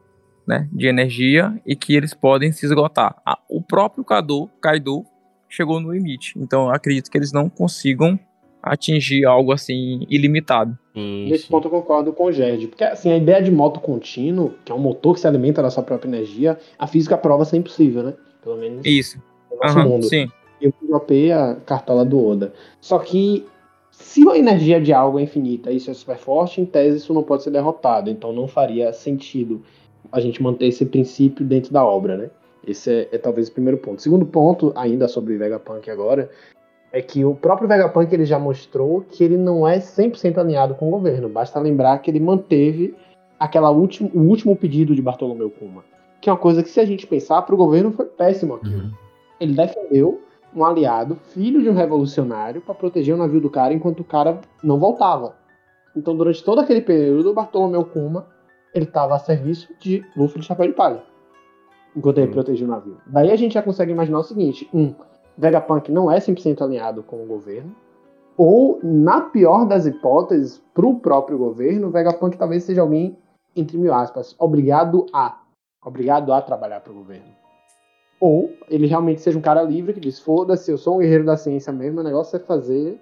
né, de energia e que eles podem se esgotar. O próprio Kaido, Kaido chegou no limite. Então acredito que eles não consigam atingir algo assim ilimitado. Sim, Nesse sim. ponto eu concordo com o Gerd. Porque assim, a ideia de moto contínuo, que é um motor que se alimenta da sua própria energia, a física prova ser impossível, né? Pelo menos Isso. no nosso Aham, mundo. sim. Eu dropei a cartola do Oda. Só que se a energia de algo é infinita e isso é super forte, em tese isso não pode ser derrotado. Então não faria sentido a gente manter esse princípio dentro da obra, né? Esse é, é talvez o primeiro ponto. Segundo ponto, ainda sobre o Vegapunk agora, é que o próprio Vegapunk ele já mostrou que ele não é 100% alinhado com o governo. Basta lembrar que ele manteve aquela último, o último pedido de Bartolomeu Kuma. Que é uma coisa que, se a gente pensar, para o governo foi péssimo aquilo Uhum. ele defendeu um aliado, filho de um revolucionário, para proteger o navio do cara enquanto o cara não voltava. Então, durante todo aquele período, o Bartolomeu Kuma ele estava a serviço de Luffy de Chapéu de Palha, enquanto ele Hum. protegia o navio. Daí a gente já consegue imaginar o seguinte: um, Vegapunk não é 100% alinhado com o governo, ou, na pior das hipóteses, para o próprio governo, o Vegapunk talvez seja alguém, entre mil aspas, obrigado a. Obrigado a trabalhar para o governo. Ou ele realmente seja um cara livre que diz: foda-se, eu sou um guerreiro da ciência mesmo, o negócio é fazer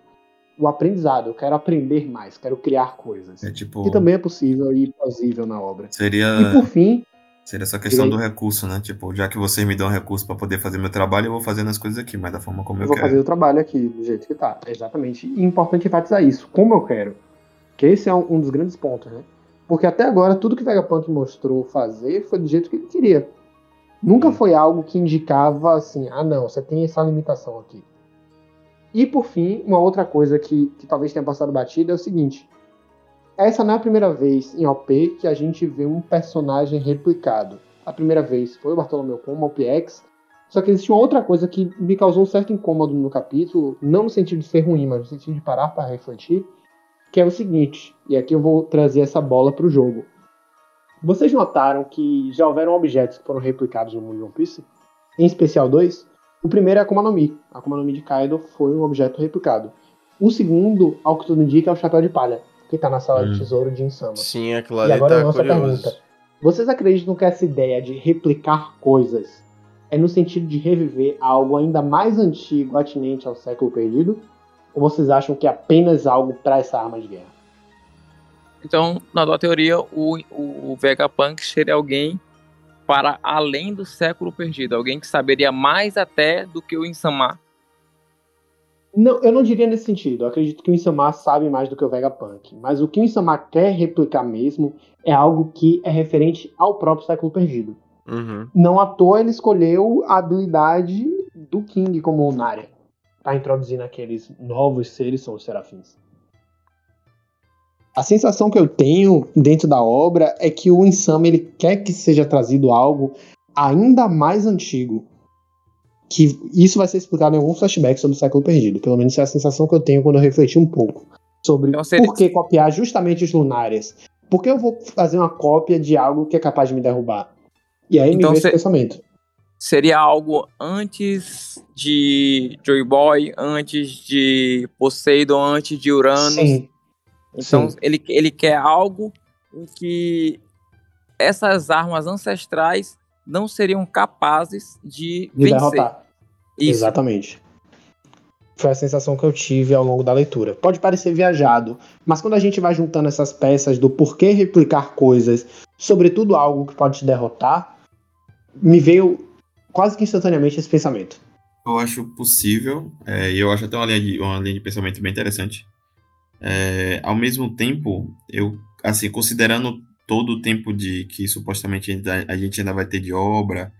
o aprendizado, eu quero aprender mais, quero criar coisas. É tipo. Que também é possível e plausível na obra. Seria, E por fim, seria essa questão do recurso, né? Tipo, já que vocês me dão um recurso pra poder fazer meu trabalho, eu vou fazendo as coisas aqui, mas da forma como eu eu, vou quero. fazer o trabalho aqui do jeito que tá. Exatamente. E é importante enfatizar isso, como eu quero. Que esse é um, um dos grandes pontos, né? Porque até agora, tudo que o Vegapunk mostrou fazer foi do jeito que ele queria. Nunca foi algo que indicava assim, ah não, você tem essa limitação aqui. E por fim, uma outra coisa que, que talvez tenha passado batida é o seguinte. Essa não é a primeira vez em OP que a gente vê um personagem replicado. A primeira vez foi o Bartolomeu Kuma, o PX, só que existe uma outra coisa que me causou um certo incômodo no capítulo, não no sentido de ser ruim, mas no sentido de parar para refletir, que é o seguinte, e aqui eu vou trazer essa bola para o jogo. Vocês notaram que já houveram objetos que foram replicados no mundo de One Piece? Em especial dois? O primeiro é a Akuma no Mi. A Akuma no Mi de Kaido foi um objeto replicado. O segundo, ao que tudo indica, é o Chapéu de Palha, que tá na sala Hum. de tesouro de Insama. Sim, aquilo E ali agora a tá nossa curioso. pergunta. Vocês acreditam que essa ideia de replicar coisas é no sentido de reviver algo ainda mais antigo, atinente ao século perdido? Ou vocês acham que é apenas algo para essa arma de guerra? Então, na tua teoria, o, o Vegapunk seria alguém para além do século perdido, alguém que saberia mais até do que o Insama. Não, eu não diria nesse sentido. Eu acredito que o Insama sabe mais do que o Vegapunk. Mas o que o Insama quer replicar mesmo é algo que é referente ao próprio século perdido. Uhum. Não à toa ele escolheu a habilidade do King como o Narya. Pra introduzir naqueles novos seres são os serafins. A sensação que eu tenho dentro da obra é que o Insama ele quer que seja trazido algo ainda mais antigo. Que isso vai ser explicado em algum flashback sobre o século perdido. Pelo menos essa é a sensação que eu tenho quando eu refleti um pouco sobre Então seria- por que copiar justamente os lunárias. Por que eu vou fazer uma cópia de algo que é capaz de me derrubar? E aí Então me veio cê- esse pensamento. Seria algo antes de Joy Boy, antes de Poseidon, antes de Uranus. Sim, Então Sim. ele, ele quer algo em que essas armas ancestrais não seriam capazes de, de vencer. derrotar. Isso. Exatamente. Foi a sensação que eu tive ao longo da leitura. Pode parecer viajado, mas quando a gente vai juntando essas peças do porquê replicar coisas, sobretudo algo que pode te derrotar, me veio quase que instantaneamente esse pensamento. Eu acho possível, é, e eu acho até uma linha de, uma linha de pensamento bem interessante. É, ao mesmo tempo, eu, assim, considerando todo o tempo de que supostamente a gente ainda vai ter de obra,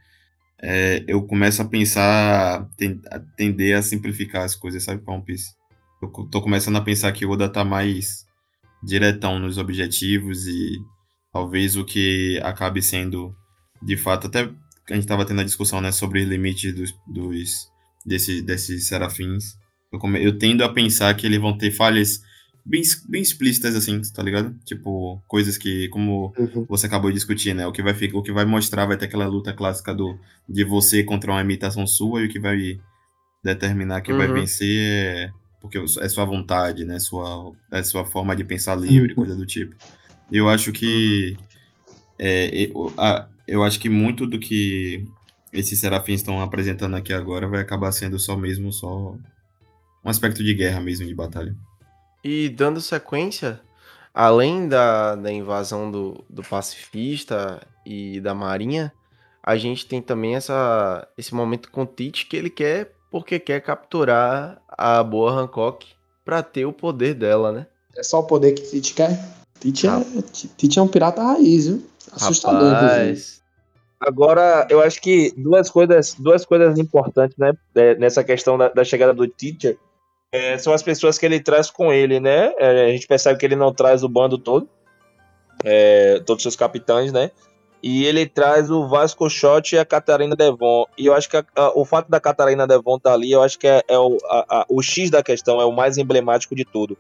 é, eu começo a pensar, a tender a simplificar as coisas, sabe, One Piece. Eu tô começando a pensar que o Oda tá mais diretão nos objetivos e talvez o que acabe sendo, de fato, até a gente tava tendo a discussão, né, sobre os limites dos, dos desse, desses serafins. Eu, come- eu tendo a pensar que eles vão ter falhas bem, bem explícitas, assim, tá ligado? Tipo, coisas que, como você acabou de discutir, né? O que vai, o que vai mostrar vai ter aquela luta clássica do, de você contra uma imitação sua e o que vai determinar que vai Uhum. vencer é porque é sua vontade, né? Sua, é sua forma de pensar livre, Uhum. coisa do tipo. Eu acho que é, eu, a- eu acho que muito do que esses serafins estão apresentando aqui agora vai acabar sendo só mesmo só um aspecto de guerra mesmo, de batalha. E dando sequência, além da, da invasão do, do pacifista e da marinha, a gente tem também essa, esse momento com o Tite que ele quer porque quer capturar a boa Hancock pra ter o poder dela, né? É só o poder que Tite quer? Tite é. Tite é um pirata raiz, viu? Assustador, inclusive. Rapaz, Agora, eu acho que duas coisas, duas coisas importantes, né, é, nessa questão da, da chegada do teacher, é, são as pessoas que ele traz com ele, né? É, a gente percebe que ele não traz o bando todo, é, todos os seus capitães, né? E ele traz o Vasco Shot e a Catarina Devon. E eu acho que a- a- o fato da Catarina Devon estar ali, eu acho que é, é o, a- o X da questão, é o mais emblemático de tudo.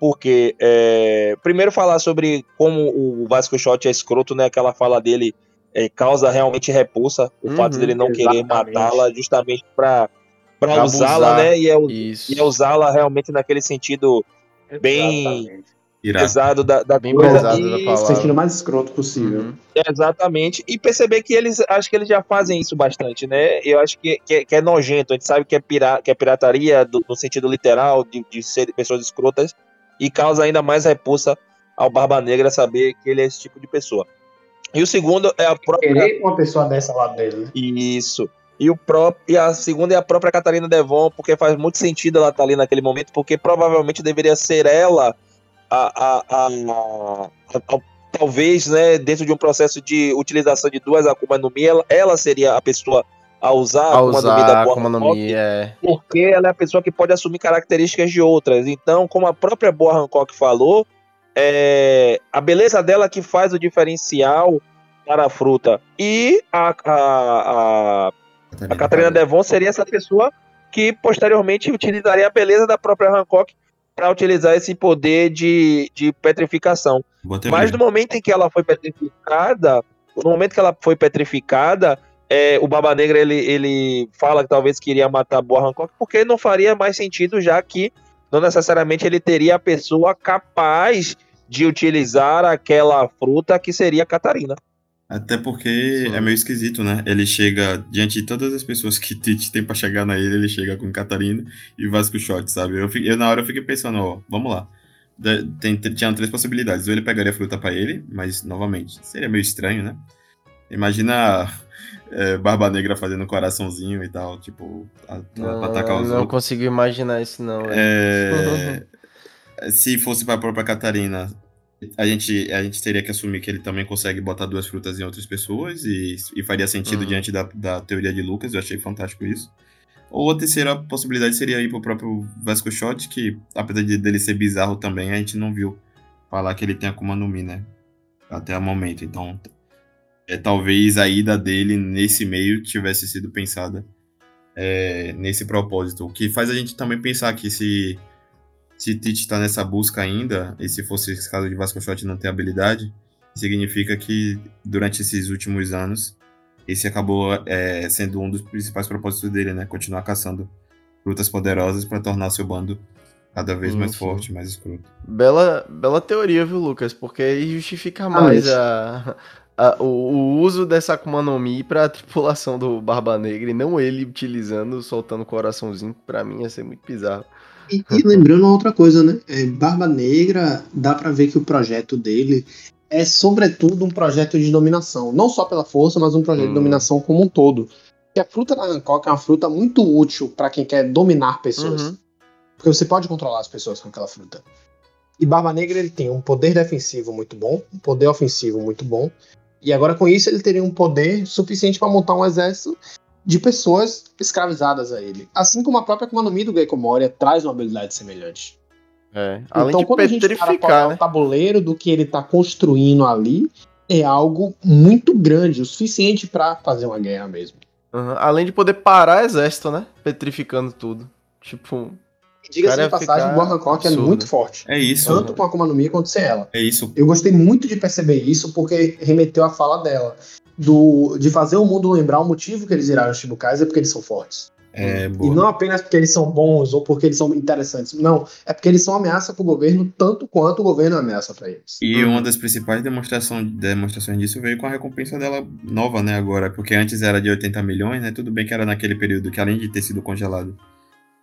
Porque, é, primeiro, falar sobre como o Vasco Shot é escroto, né? Aquela fala dele é, causa realmente repulsa, o Uhum, fato dele não querer exatamente. matá-la justamente para Pra usá-la, né? E é, e é usá-la realmente naquele sentido bem Irado. pesado da, da Bem coisa. pesado e- da palavra. sentido mais escroto possível. Uhum. Exatamente. E perceber que eles, acho que eles já fazem isso bastante, né? Eu acho que, que, é- que é nojento. A gente sabe que é, pira, que é pirataria do- no sentido literal, de, de ser pessoas escrotas, e causa ainda mais repulsa ao Barba Negra saber que ele é esse tipo de pessoa. E o segundo é a própria. Querer uma pessoa dessa lado dele, né? Isso. E, o próprio, e a segunda é a própria Catarina Devon, porque faz muito sentido ela estar ali naquele momento, porque provavelmente deveria ser ela a, a, a, a- talvez, né, dentro de um processo de utilização de duas Akuma no Mi, ela, ela seria a pessoa a usar a Akuma no Mi da Boa Akuma Hancock, Mi, é. porque ela é a pessoa que pode assumir características de outras. Então, como a própria Boa Hancock falou, é, a beleza dela que faz o diferencial para a fruta. E a, a, a, a Catarina Devon seria essa pessoa que posteriormente utilizaria a beleza da própria Hancock para utilizar esse poder de, de petrificação. Mas no momento em que ela foi petrificada, no momento que ela foi petrificada, é, o Baba Negra ele, ele fala que talvez queria matar a Boa Hancock, porque não faria mais sentido, já que não necessariamente ele teria a pessoa capaz de utilizar aquela fruta que seria a Catarina. Até porque Sim. é meio esquisito, né? Ele chega diante de todas as pessoas que Tite tem pra chegar na ilha, ele chega com Catarina e Vasco Shot, sabe? Eu, eu, na hora eu fiquei pensando, ó, vamos lá. Tem, tinham três possibilidades. Ou ele pegaria a fruta pra ele, mas, novamente, seria meio estranho, né? Imagina é, Barba Negra fazendo coraçãozinho e tal, tipo, a, a- Não, atacar os não outros. consigo imaginar isso, não. É, se fosse para a própria Catarina, a gente, a gente teria que assumir que ele também consegue botar duas frutas em outras pessoas e, e faria sentido Uhum. diante da, da teoria de Lucas, eu achei fantástico isso. Ou a terceira possibilidade seria ir pro próprio Vasco Shot, que apesar de dele ser bizarro também, a gente não viu falar que ele tem Akuma no Mi, né? Até o momento. Então, é, talvez a ida dele nesse meio tivesse sido pensada é, nesse propósito. O que faz a gente também pensar que se se Tite tá nessa busca ainda, e se fosse esse caso de Vasco Shot não ter habilidade, significa que durante esses últimos anos, esse acabou é, sendo um dos principais propósitos dele, né? Continuar caçando frutas poderosas para tornar seu bando cada vez mais Sim, forte, mais escroto. Bela, bela teoria, viu, Lucas? Porque aí justifica Ah, mais a, a- o, o uso dessa Akuma no Mi pra tripulação do Barba Negra e não ele utilizando, soltando o coraçãozinho. Pra mim ia ser muito bizarro. E, e lembrando uma outra coisa, né? É, Barba Negra, dá pra ver que o projeto dele é, sobretudo, um projeto de dominação. Não só pela força, mas um projeto Hum. de dominação como um todo. E a fruta da Hancock é uma fruta muito útil pra quem quer dominar pessoas. Uhum. Porque você pode controlar as pessoas com aquela fruta. E Barba Negra ele tem um poder defensivo muito bom, um poder ofensivo muito bom. E agora com isso ele teria um poder suficiente para montar um exército de pessoas escravizadas a ele. Assim como a própria Akuma no Mi do Gecko Moria traz uma habilidade semelhante. É. Além então de quando a gente para petrificar, o né? tabuleiro do que ele tá construindo ali, é algo muito grande, o suficiente para fazer uma guerra mesmo. Uhum. Além de poder parar exército, né? Petrificando tudo. Tipo, E Diga-se de passagem, o Boa Hancock é muito forte. É isso, Tanto com a Akuma no Mi quanto sem ela. é isso. Eu gostei muito de perceber isso porque remeteu à fala dela. Do, de fazer o mundo lembrar o motivo que eles viraram Shibukais é porque eles são fortes. É E não apenas porque eles são bons ou porque eles são interessantes. Não, é porque eles são ameaça pro governo tanto quanto o governo é ameaça pra eles. E uma das principais demonstração, demonstrações disso veio com a recompensa dela nova, né, agora. Porque antes era de 80 milhões, né? Tudo bem que era naquele período que além de ter sido congelado,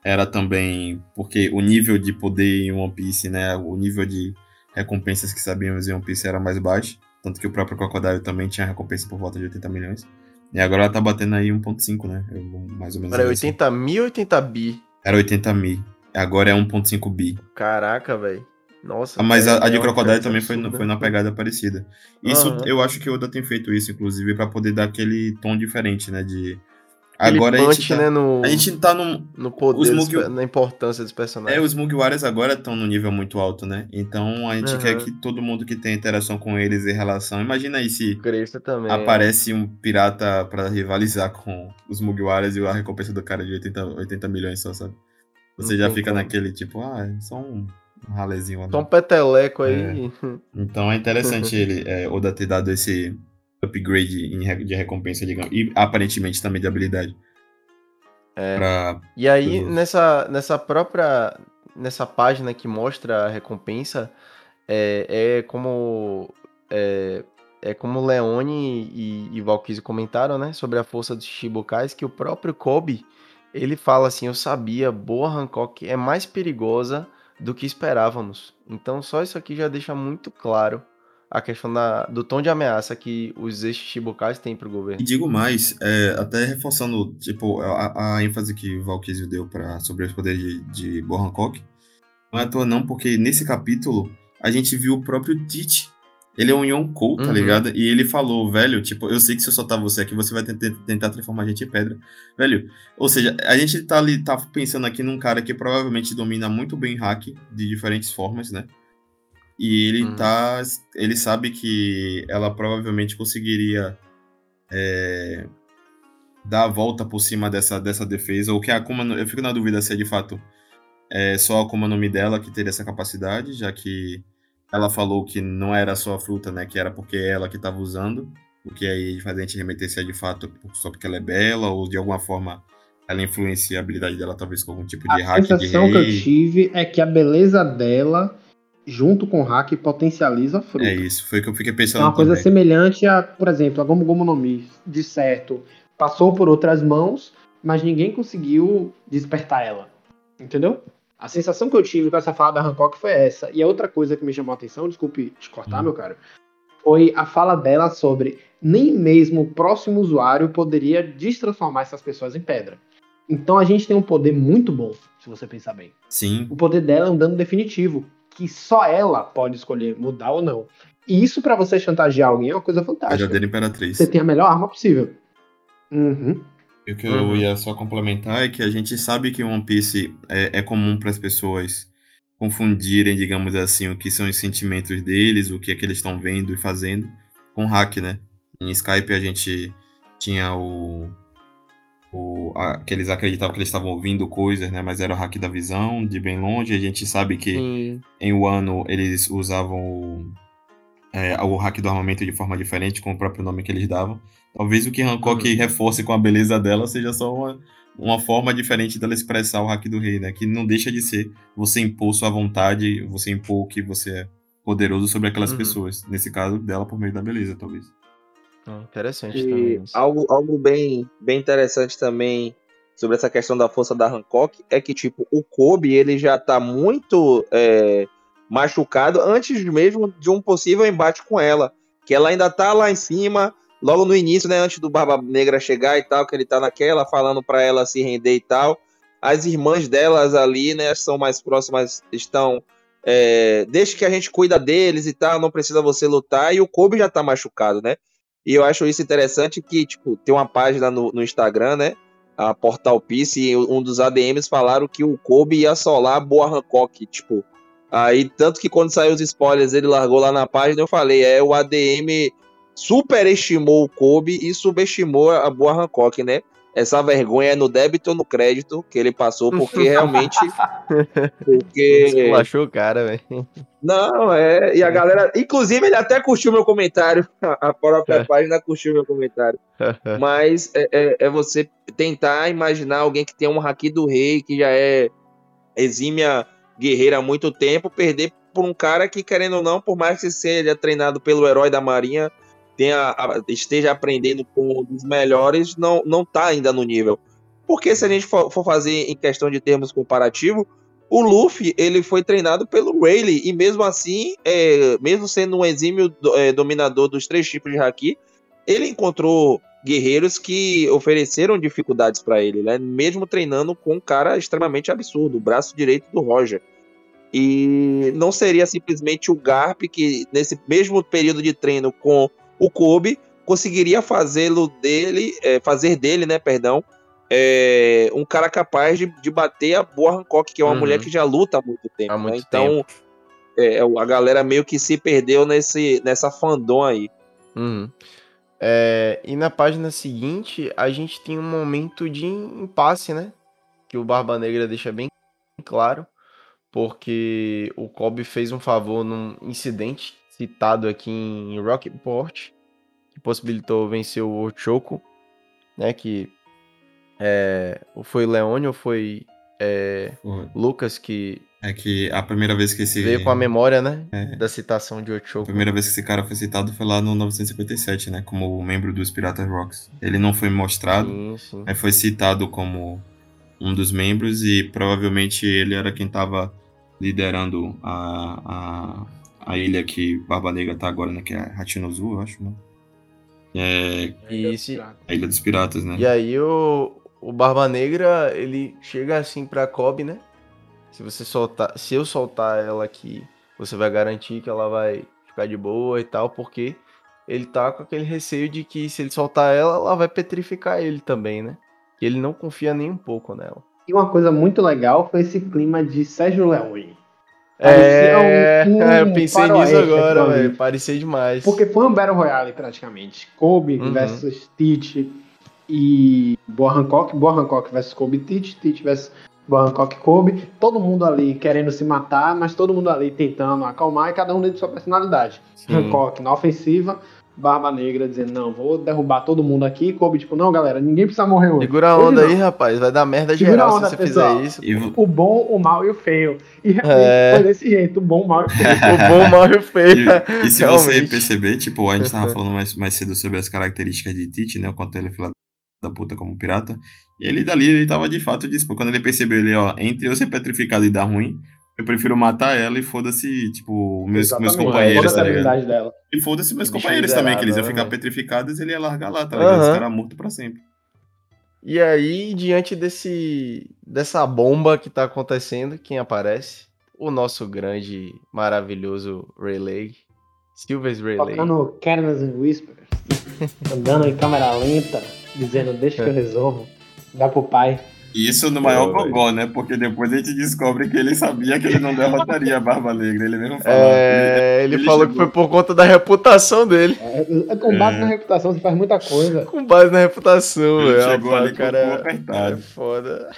era também porque o nível de poder em One Piece, né? O nível de recompensas que sabíamos em One Piece era mais baixo. Tanto que o próprio Crocodile também tinha recompensa por volta de 80 milhões. E agora ela tá batendo aí 1.5, né? Eu- Mais ou menos. era assim. 80 mil 80 bi. Era 80 mil. Agora é 1.5 bi. Caraca, velho. Nossa. Ah, mas é- a, a de é Crocodile também foi, foi na pegada parecida. Isso, Aham. eu acho que o Oda tem feito isso, inclusive, pra poder dar aquele tom diferente, né? De. Agora a punch, gente, tá, né, no, a gente tá num. no poder, os dos na importância dos É, personagens. os Mugiwaras agora estão no nível muito alto, né? Então a gente Aham. quer que todo mundo que tem interação com eles e relação. Imagina aí se aparece um pirata pra rivalizar com os Mugiwaras e a recompensa do cara de 80, 80 milhões só, sabe? Você Não já fica como. naquele tipo, ah, é só um, um ralezinho lá. Só um peteleco aí. Então é interessante ele, é, Oda ter dado esse upgrade em de recompensa, digamos, e aparentemente também de habilidade. É. Pra, E aí, Uhum. nessa, nessa própria. Nessa página que mostra a recompensa, é, é como. É, é como Leone e, e Valkyrie comentaram, né? Sobre a força dos Shibukais, que o próprio Kobe ele fala assim: Eu sabia, boa Hancock é mais perigosa do que esperávamos. Então, só isso aqui já deixa muito claro a questão da, do tom de ameaça que os ex-Shibukais têm pro e governo. digo mais, é, até reforçando tipo, a, a ênfase que o Valkyrie deu pra, sobre os poderes de, de Bo Hancock, não é à toa não, porque nesse capítulo a gente viu o próprio Tite. Ele é um Yonkou, tá Uhum. ligado? E ele falou, velho, tipo, eu sei que se eu soltar você aqui, você vai tentar, tentar transformar a gente em pedra. Velho, ou seja, a gente tá ali, tá pensando aqui num cara que provavelmente domina muito bem hack de diferentes formas, né? E ele Uhum. tá. Ele sabe que ela provavelmente conseguiria é, dar a volta por cima dessa, dessa defesa. Ou que a Akuma. Eu fico na dúvida se é de fato é só a Akuma no Mi dela que teria essa capacidade, já que ela falou que não era só a fruta, né? Que era porque é ela que tava usando. O que aí faz a gente remeter se é de fato só porque ela é bela, ou de alguma forma ela influencia a habilidade dela, talvez com algum tipo de A hack de sensação que eu tive é que a beleza dela, junto com o hack, potencializa a fruta. É isso, foi o que eu fiquei É pensando. uma coisa também. semelhante a, por exemplo, a Gomu Gomu no Mi, de certo, passou por outras mãos, mas ninguém conseguiu despertar ela. Entendeu? A sensação que eu tive com essa fala da Hancock foi essa. E a outra coisa que me chamou a atenção, desculpe te cortar, Hum. meu caro, foi a fala dela sobre nem mesmo o próximo usuário poderia destransformar essas pessoas em pedra. Então a gente tem um poder muito bom, se você pensar bem. Sim, O poder dela é um dano definitivo, que só ela pode escolher mudar ou não. E isso pra você chantagear alguém é uma coisa fantástica. verdadeira imperatriz. Você tem a melhor arma possível. Uhum. E o que eu ia só complementar é que a gente sabe que One Piece é, é comum para as pessoas confundirem, digamos assim, o que são os sentimentos deles, o que é que eles estão vendo e fazendo, com hack, né? Em Skype a gente tinha o, o, a, que eles acreditavam que eles estavam ouvindo coisas, né? Mas era o hack da visão, de bem longe. A gente sabe que Sim. em Wano eles usavam o, é, o hack do armamento de forma diferente, com o próprio nome que eles davam. Talvez o que Hancock Uhum. reforce com a beleza dela seja só uma, uma forma diferente dela expressar o hack do rei, né? Que não deixa de ser você impor sua vontade, você impor que você é poderoso sobre aquelas Uhum. pessoas. Nesse caso, dela por meio da beleza, talvez. Interessante E também. isso. algo, algo bem, bem interessante também sobre essa questão da força da Hancock é que, tipo, o Kobe, ele já tá muito é, machucado antes mesmo de um possível embate com ela. Que ela ainda tá lá em cima, logo no início, né, antes do Barba Negra chegar e tal, que ele tá naquela, falando pra ela se render e tal. As irmãs delas ali, né, são mais próximas, estão... É, deixa que a gente cuida deles e tal, não precisa você lutar, e o Kobe já tá machucado, né? E eu acho isso interessante que, tipo, tem uma página no, no Instagram, né? A Portal Peace, e um dos ADMs falaram que o Kobe ia solar a Boa Hancock, tipo. Aí, tanto que quando saiu os spoilers, ele largou lá na página, eu falei, é, o ADM superestimou o Kobe e subestimou a Boa Hancock, né? Essa vergonha é no débito ou no crédito que ele passou, porque realmente. Porque. Esculachou o cara, velho. Não, é. E a galera. Inclusive, ele até curtiu meu comentário. A própria É. página curtiu meu comentário. Mas é, é- é você tentar imaginar alguém que tem um haki do rei, que já é exímia guerreira há muito tempo, perder por um cara que, querendo ou não, por mais que seja treinado pelo herói da marinha, tenha, esteja aprendendo com dos melhores, não, não tá ainda no nível. Porque se a gente for, for fazer em questão de termos comparativos, o Luffy, ele foi treinado pelo Rayleigh, e mesmo assim, é, mesmo sendo um exímio do- é, dominador dos três tipos de Haki, ele encontrou guerreiros que ofereceram dificuldades pra ele, né? Mesmo treinando com um cara extremamente absurdo, o braço direito do Roger. E não seria simplesmente o Garp que, nesse mesmo período de treino com o Kobe, conseguiria fazê-lo dele, é, fazer dele, né, perdão, é, um cara capaz de, de bater a boa Hancock, que é uma Uhum. mulher que já luta há muito tempo. Há né? muito Então, é, a galera meio que se perdeu nesse, nessa fandom aí. Uhum. É, e na página seguinte, a gente tem um momento de impasse, né? Que o Barba Negra deixa bem claro, porque o Kobe fez um favor num incidente citado aqui em Rockport, que possibilitou vencer o Ochoco, né? Que é, foi Leone ou foi é, Lucas que É que a primeira vez que esse. veio com a memória, né? É. Da citação de A Ochoco. primeira vez que esse cara foi citado foi lá no 957, né? Como membro dos Piratas Rocks. Ele não foi mostrado, Sim, sim. mas foi citado como um dos membros e provavelmente ele era quem estava liderando a, a, a ilha que Barba Negra tá agora, né? Que é Hachinozu, eu acho, né? É esse, a Ilha dos Piratas, né? E aí o, o Barba Negra, ele chega assim pra Kobe, né? Se você soltar, se eu soltar ela aqui, você vai garantir que ela vai ficar de boa e tal, porque ele tá com aquele receio de que se ele soltar ela, ela vai petrificar ele também, né? Que ele não confia nem um pouco nela. E uma coisa muito legal foi esse clima de Sérgio Leone. É, um- um eu pensei nisso agora, velho. Parecia demais. Porque foi um Battle Royale praticamente. Kobe Uhum. versus Teach e Boa Hancock. Boa Hancock versus Kobe e Teach. Teach versus Boa Hancock e Kobe. Todo mundo ali querendo se matar, mas todo mundo ali tentando acalmar e cada um dentro de sua personalidade. Sim. Hancock na ofensiva, Barba Negra dizendo, não, vou derrubar todo mundo aqui. Kobe, tipo, não, galera, ninguém precisa morrer hoje. Segura a Hoje onda não. aí, rapaz. Vai dar merda Segura geral onda, se você pessoal. fizer isso. E O bom, o mal e o feio. E realmente É. foi desse jeito, o bom, o mal e o feio. O bom, o mal e o feio. E, e se você perceber, tipo, a gente tava falando mais, mais cedo sobre as características de Tite, né? O quanto ele é da puta como pirata. E ele dali, ele tava de fato disso. Quando ele percebeu, ele, ó, entre eu ser petrificado e dar ruim, eu prefiro matar ela e foda-se, tipo, meus, meus companheiros, toda tá ligado? dela. E foda-se meus companheiros também, que eles iam miserável, ficar né, petrificados e ele ia largar lá, tá ligado? Os Aham. caras mortos pra sempre. E aí, diante desse dessa bomba que tá acontecendo, quem aparece? O nosso grande, maravilhoso Rayleigh. Silver's Rayleigh. Tocando Careless and Whispers. andando em câmera lenta, dizendo, deixa que eu resolvo. Dá pro pai. Isso no maior gogó, né? Porque depois a gente descobre que ele sabia que ele não derrotaria a Barba Negra. Ele mesmo falou. É, ele, ele falou chegou- que foi por conta da reputação dele. É, com base É. na reputação, você faz muita coisa. Com base na reputação, Ele velho. chegou Rapaz, ali cara é apertado. foda.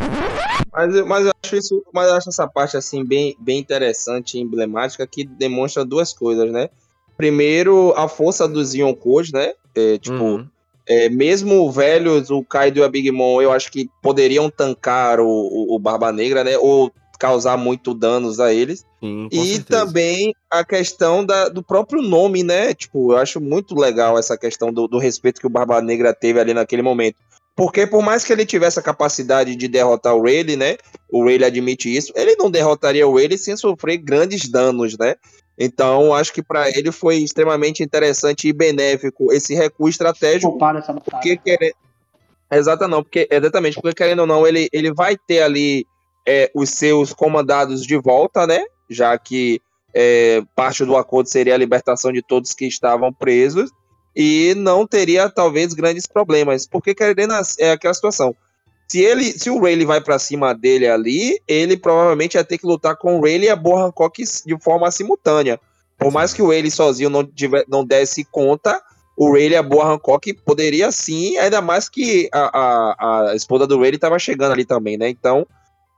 Mas, eu- mas eu acho isso, mas eu acho essa parte assim bem, bem interessante e emblemática que demonstra duas coisas, né? Primeiro, a força dos Yonkos, né? É, tipo, Uhum. É, mesmo velhos, o Kaido e a Big Mom, eu acho que poderiam tancar o, o, o Barba Negra, né? Ou causar muito danos a eles. Sim, E certeza. também a questão da, do próprio nome, né? Tipo, eu acho muito legal essa questão do, do respeito que o Barba Negra teve ali naquele momento. Porque por mais que ele tivesse a capacidade de derrotar o Rayleigh, né? O Rayleigh admite isso, ele não derrotaria o Rayleigh sem sofrer grandes danos, né? Então, acho que para ele foi extremamente interessante e benéfico esse recuo estratégico Poupar essa batalha. porque querendo. Exata não, porque exatamente, porque querendo ou não, ele, ele vai ter ali é, os seus comandados de volta, né? Já que é, parte do acordo seria a libertação de todos que estavam presos e não teria talvez grandes problemas, porque querendo é aquela situação. Se ele, se o Rayleigh vai pra cima dele ali, ele provavelmente ia ter que lutar com o Rayleigh e a Boa Hancock de forma simultânea. Por mais que o Rayleigh sozinho não, tiver, não desse conta, o Rayleigh e a Boa Hancock poderia sim, ainda mais que a, a, a esposa do Rayleigh estava chegando ali também, né? Então,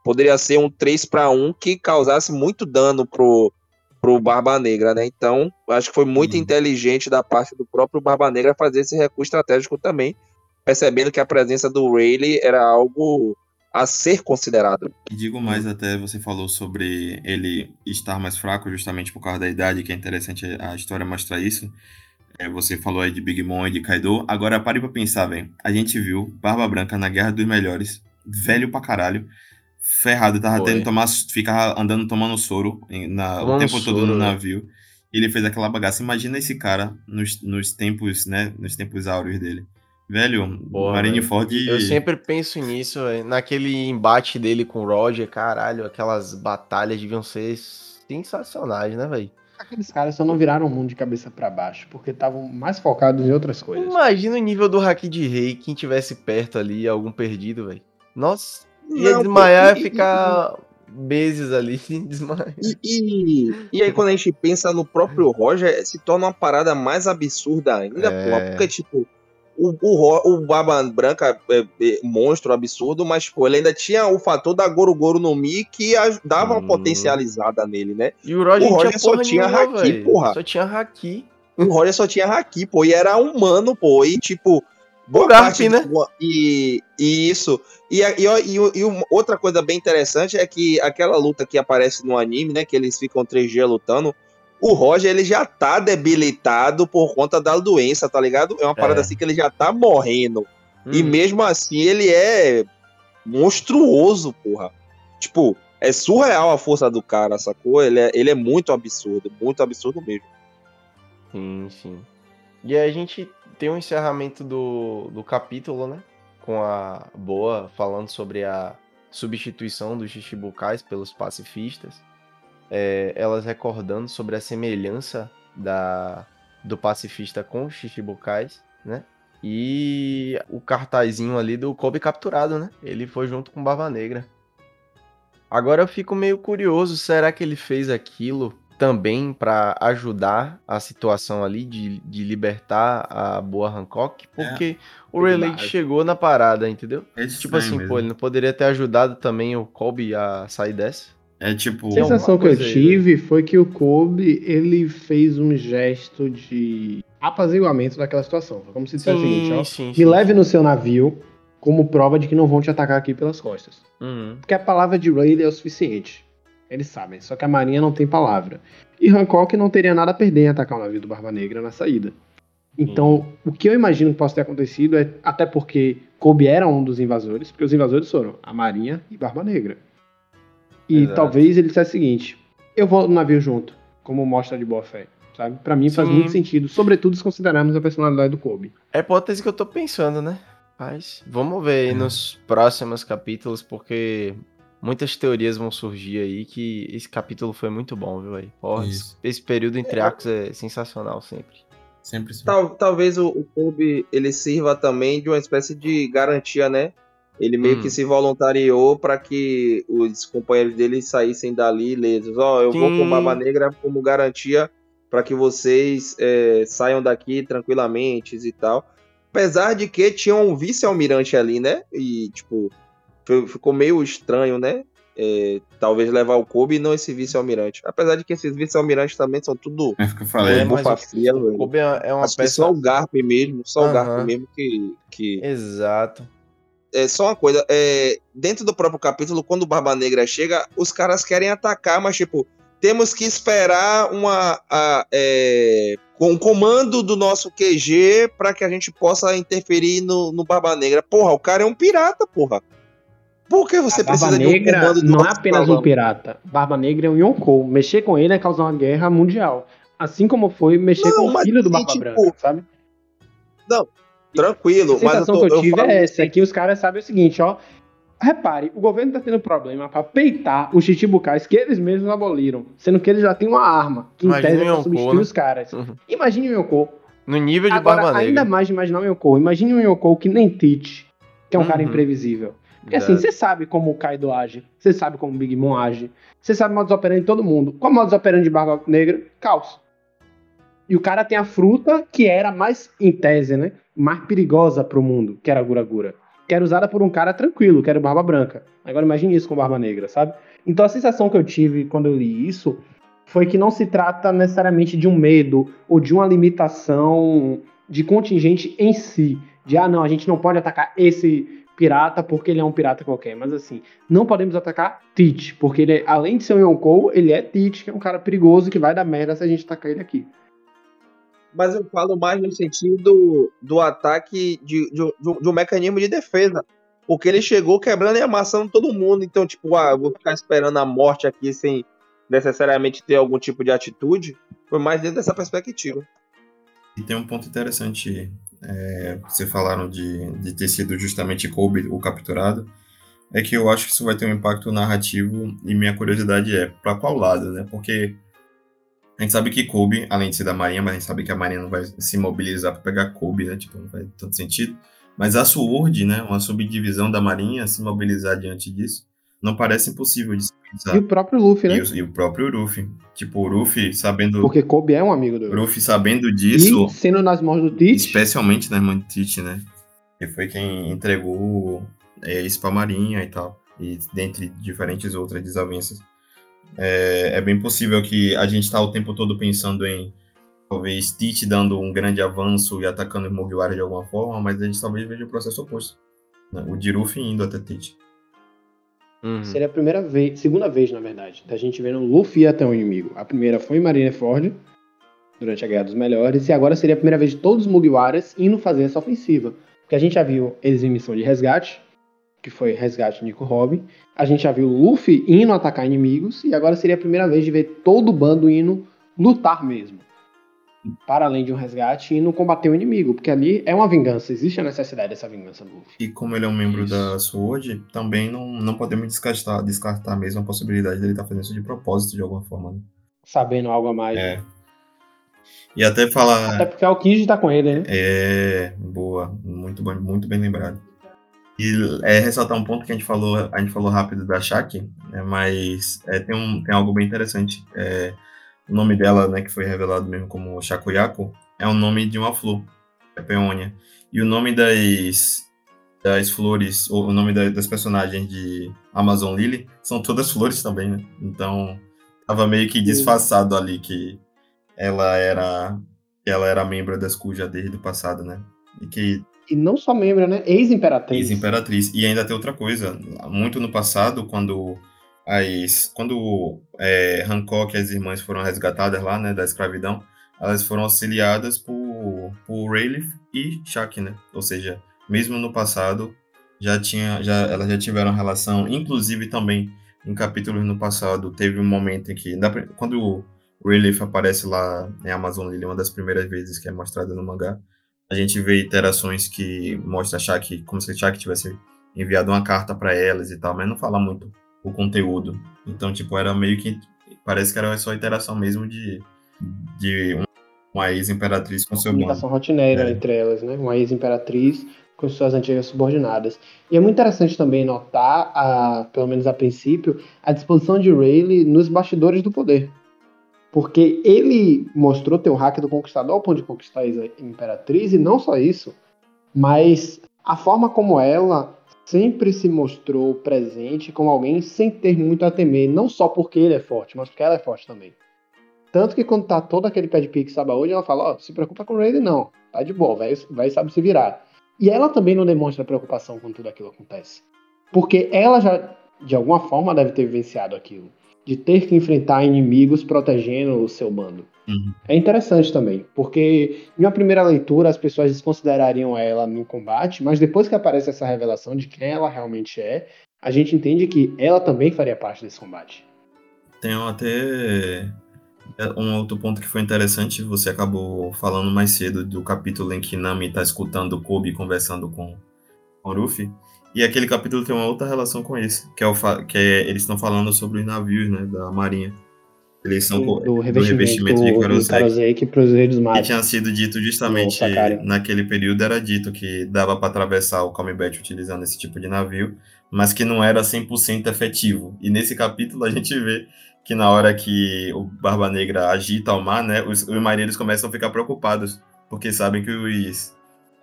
poderia ser um 3 para 1 que causasse muito dano pro, pro Barba Negra, né? Então, acho que foi muito Hum. inteligente da parte do próprio Barba Negra fazer esse recuo estratégico também, percebendo que a presença do Rayleigh era algo a ser considerado. E digo mais até, você falou sobre ele estar mais fraco justamente por causa da idade, que é interessante a história mostrar isso. É, você falou aí de Big Mom e de Kaido. Agora pare pra pensar, velho. A gente viu Barba Branca na Guerra dos Melhores, velho pra caralho, ferrado, tava Foi. tendo que tomar, ficava andando tomando soro na, o tempo todo no soro, né? navio. E ele fez aquela bagaça. Imagina esse cara nos, nos tempos, né, nos tempos áureos dele. Velho, Porra, Marineford... Eu sempre penso nisso, velho. naquele embate dele com o Roger, caralho, aquelas batalhas deviam ser sensacionais, né, velho? Aqueles caras só não viraram o mundo de cabeça pra baixo, porque estavam mais focados em outras coisas. Imagina o nível do Haki de Rei, quem tivesse perto ali, algum perdido, velho. Nossa, ia Não, desmaiar e- e ficar meses ali sem desmaiar. E, e, e aí, quando a gente pensa no próprio Roger, se torna uma parada mais absurda ainda, É. porra. Porque, tipo, o, o, o Baba Branca é, é monstro absurdo, mas, pô, ele ainda tinha o fator da Goro Goro no Mi que aj- dava uma Hum. potencializada nele, né? E o Roger, O Roger tinha só tinha nenhuma, Haki, velho. porra. Só tinha Haki. O Roger só tinha Haki, pô, e era humano, pô, e tipo. Boa Garp, parte né? do- E, e isso. E, a- e, e, e uma outra coisa bem interessante é que aquela luta que aparece no anime, né? Que eles ficam três dias lutando. O Roger, ele já tá debilitado por conta da doença, tá ligado? É uma parada É. assim que ele já tá morrendo. E Hum. mesmo assim, ele é monstruoso, porra. Tipo, é surreal a força do cara, sacou? Ele é, ele é muito absurdo, muito absurdo mesmo. Sim, sim. E aí a gente tem um encerramento do, do capítulo, né? Com a Boa falando sobre a substituição dos Shichibukais pelos pacifistas. É, elas recordando sobre a semelhança da, do pacifista com os Shichibukais, né? E o cartazinho ali do Kobe capturado, né? Ele foi junto com Barba Negra. Agora eu fico meio curioso, será que ele fez aquilo também para ajudar a situação ali de, de libertar a boa Hancock? Porque o foi Rayleigh demais. chegou na parada, entendeu? É Tipo assim, mesmo. pô, ele não poderia ter ajudado também o Kobe a sair dessa? É tipo... A sensação que eu aí, tive foi que o Kobe, ele fez um gesto de apaziguamento daquela situação. Foi como se dissesse o seguinte, ó. sim, Me leve no seu navio como prova de que não vão te atacar aqui pelas costas. Uhum. Porque a palavra de Rayleigh é o suficiente. Eles sabem, só que a marinha não tem palavra. E Hancock não teria nada a perder em atacar o navio do Barba Negra na saída. Então, o que eu imagino que possa ter acontecido é, até porque Kobe era um dos invasores, porque os invasores foram a Marinha e Barba Negra. E Exato. talvez ele dissesse o seguinte: eu vou no navio junto, como mostra de boa fé. Sabe? Pra mim faz Sim. muito sentido, sobretudo se considerarmos a personalidade do Kobe. É a hipótese que eu tô pensando, né? Mas vamos ver aí nos próximos capítulos, porque muitas teorias vão surgir aí que esse capítulo foi muito bom, viu aí? Porra, esse, Isso. esse período entre arcos é sensacional sempre. Sempre sim. Tal- talvez o, o Kobe ele sirva também de uma espécie de garantia, né? Ele meio Hum. que se voluntariou para que os companheiros dele saíssem dali ilesos. Ó, eu vou Sim. com Barba Negra como garantia para que vocês é, saiam daqui tranquilamente e tal. Apesar de que tinha um vice-almirante ali, né? E, tipo, ficou meio estranho, né? É, talvez levar o Kobe e não esse vice-almirante. Apesar de que esses vice-almirantes também são tudo É o que eu falei. É, bufa o- fria. Kobe é é uma Acho que peça. só o Garp mesmo, só o Aham. Garp mesmo que, que Exato. É só uma coisa, é, dentro do próprio capítulo, quando o Barba Negra chega, os caras querem atacar, mas tipo, temos que esperar uma a, é, um comando do nosso QG para que a gente possa interferir no, no Barba Negra. Porra, o cara é um pirata, porra. Por que você A Barba precisa de um Negra comando do não é apenas um pirata. Barba Negra é um Yonkou. Mexer com ele é causar uma guerra mundial. Assim como foi mexer Não, com o filho do Barba tipo, Branca, sabe? Tranquilo, A mas eu, sensação tô, que eu eu tive falo é essa, que os caras sabem o seguinte, ó. Repare, o governo tá tendo problema pra peitar os chichibukais que eles mesmos aboliram, sendo que eles já têm uma arma, que em Imagina tese é o pra substituir né? os caras. Uhum. Imagine o Yonkou. No nível de Agora, Barba ainda Negra. mais de imaginar o Yonkou. Imagine um Yonkou que nem Teach, que é um cara Uhum. imprevisível. Porque assim, você sabe como o Kaido age, você sabe como o Big Mom age, você sabe o modus operandi de todo mundo. Qual é o modus operandi de Barba Negra? Caos. E o cara tem a fruta que era mais, em tese, né? Mais perigosa pro mundo, que era a Gura Gura. Que era usada por um cara tranquilo, que era o Barba Branca. Agora imagine isso com Barba Negra, sabe? Então a sensação que eu tive quando eu li isso foi que não se trata necessariamente de um medo ou de uma limitação de contingente em si. De, ah, não, a gente não pode atacar esse pirata porque ele é um pirata qualquer. Mas assim, não podemos atacar Teach, porque ele, é- além de ser um Yonkou, ele é Teach, que é um cara perigoso que vai dar merda se a gente atacar ele aqui. Mas eu falo mais no sentido do ataque de, de, de- um mecanismo de defesa. Porque ele chegou quebrando e amassando todo mundo. Então, tipo, ah, vou ficar esperando a morte aqui sem necessariamente ter algum tipo de atitude. Foi mais dentro dessa perspectiva. E tem um ponto interessante, é, vocês falaram de, de ter sido justamente Kobe o capturado, é que eu acho que isso vai ter um impacto narrativo e minha curiosidade é para qual lado, né? Porque a gente sabe que Kobe, além de ser da Marinha, mas a gente sabe que a Marinha não vai se mobilizar para pegar Kobe, né? Tipo, não faz tanto sentido. Mas a SWORD, né, uma subdivisão da Marinha, se mobilizar diante disso, não parece impossível de se pensar. E o próprio Luffy, né? E o, e o próprio Luffy. Tipo, o Luffy sabendo, Porque Kobe é um amigo do Luffy sabendo disso, E sendo nas mãos do Teach, Especialmente na irmã de Tite, né? Que foi quem entregou é, isso pra Marinha e tal. E dentre diferentes outras desavenças. É, é bem possível que a gente tá o tempo todo pensando em talvez Tite dando um grande avanço e atacando os Mugiwara de alguma forma, mas a gente talvez veja o processo oposto. né? O Jirufi indo até Tite. Uhum. seria a primeira vez, segunda vez, na verdade, da gente vendo o Luffy até um inimigo. A primeira foi em Marineford, durante a Guerra dos Melhores, e agora seria a primeira vez de todos os Mugiwaras indo fazer essa ofensiva. Porque a gente já viu eles em missão de resgate, que foi resgate de Nico Robin. A gente já viu o Luffy indo atacar inimigos, e agora seria a primeira vez de ver todo o bando indo lutar mesmo. Para além de um resgate, indo combater o inimigo, porque ali é uma vingança, existe a necessidade dessa vingança do Luffy. E como ele é um membro Isso. da SWORD, também não, não podemos descartar, descartar mesmo a possibilidade dele estar fazendo isso de propósito de alguma forma. Né? Sabendo algo a mais. É. E até falar. Até porque é o Kid tá com ele, né? É, boa, muito bem, muito bem lembrado. E é ressaltar um ponto que a gente falou, a gente falou rápido da Shaki, né, mas é, tem, um, tem algo bem interessante. É, o nome dela, né, que foi revelado mesmo como Shakuyaku, é o nome de uma flor, é peônia. E o nome das, das flores, ou o nome da- das personagens de Amazon Lily, são todas flores também, né? Então, tava meio que disfarçado ali que ela era ela era membro das Kuja desde o passado, né? E que E não só membro, né? Ex-imperatriz. ex-imperatriz. E ainda tem outra coisa, muito no passado, quando as quando é, Hancock e as irmãs foram resgatadas lá, né, da escravidão, elas foram auxiliadas por, por Rayleigh e Shaq, né? Ou seja, mesmo no passado já tinha já elas já tiveram relação, inclusive também em capítulos no passado teve um momento em que quando o Rayleigh aparece lá em Amazon Lily, uma das primeiras vezes que é mostrada no mangá, a gente vê interações que mostra a Shaq como se a Shaq tivesse enviado uma carta para elas e tal, mas não fala muito o conteúdo. Então, tipo, era meio que parece que era só interação mesmo de de um- uma ex-imperatriz com seu. Comunicação rotineira É. entre elas, né? Uma ex-imperatriz com suas antigas subordinadas. E é muito interessante também notar, a, pelo menos a princípio, a disposição de Rayleigh nos bastidores do poder. Porque ele mostrou ter o hack do Conquistador ao ponto de conquistar a Imperatriz, e não só isso, mas a forma como ela sempre se mostrou presente como alguém sem ter muito a temer, não só porque ele é forte, mas porque ela é forte também. Tanto que quando tá todo aquele pé de pique hoje, ela fala, ó, oh, se preocupa com o Raiden não, tá de boa, vai, vai sabe se virar. E ela também não demonstra preocupação quando tudo aquilo acontece. Porque ela já, de alguma forma, deve ter vivenciado aquilo. De ter que enfrentar inimigos protegendo o seu bando. Uhum. É interessante também, porque em uma primeira leitura as pessoas desconsiderariam ela no combate, mas depois que aparece essa revelação de quem ela realmente é, a gente entende que ela também faria parte desse combate. Tem até um outro ponto que foi interessante, você acabou falando mais cedo do capítulo em que Nami está escutando o Kobe conversando com o Ruffy. E aquele capítulo tem uma outra relação com esse, que é, o que é, eles estão falando sobre os navios, né, da marinha. Eles são do, do revestimento, do revestimento de Karosek para os reis mares. Que tinha sido dito justamente naquele período, era dito que dava para atravessar o Combat utilizando esse tipo de navio, mas que não era 100% efetivo. E nesse capítulo a gente vê que na hora que o Barba Negra agita o mar, né, os, os marinheiros começam a ficar preocupados, porque sabem que os,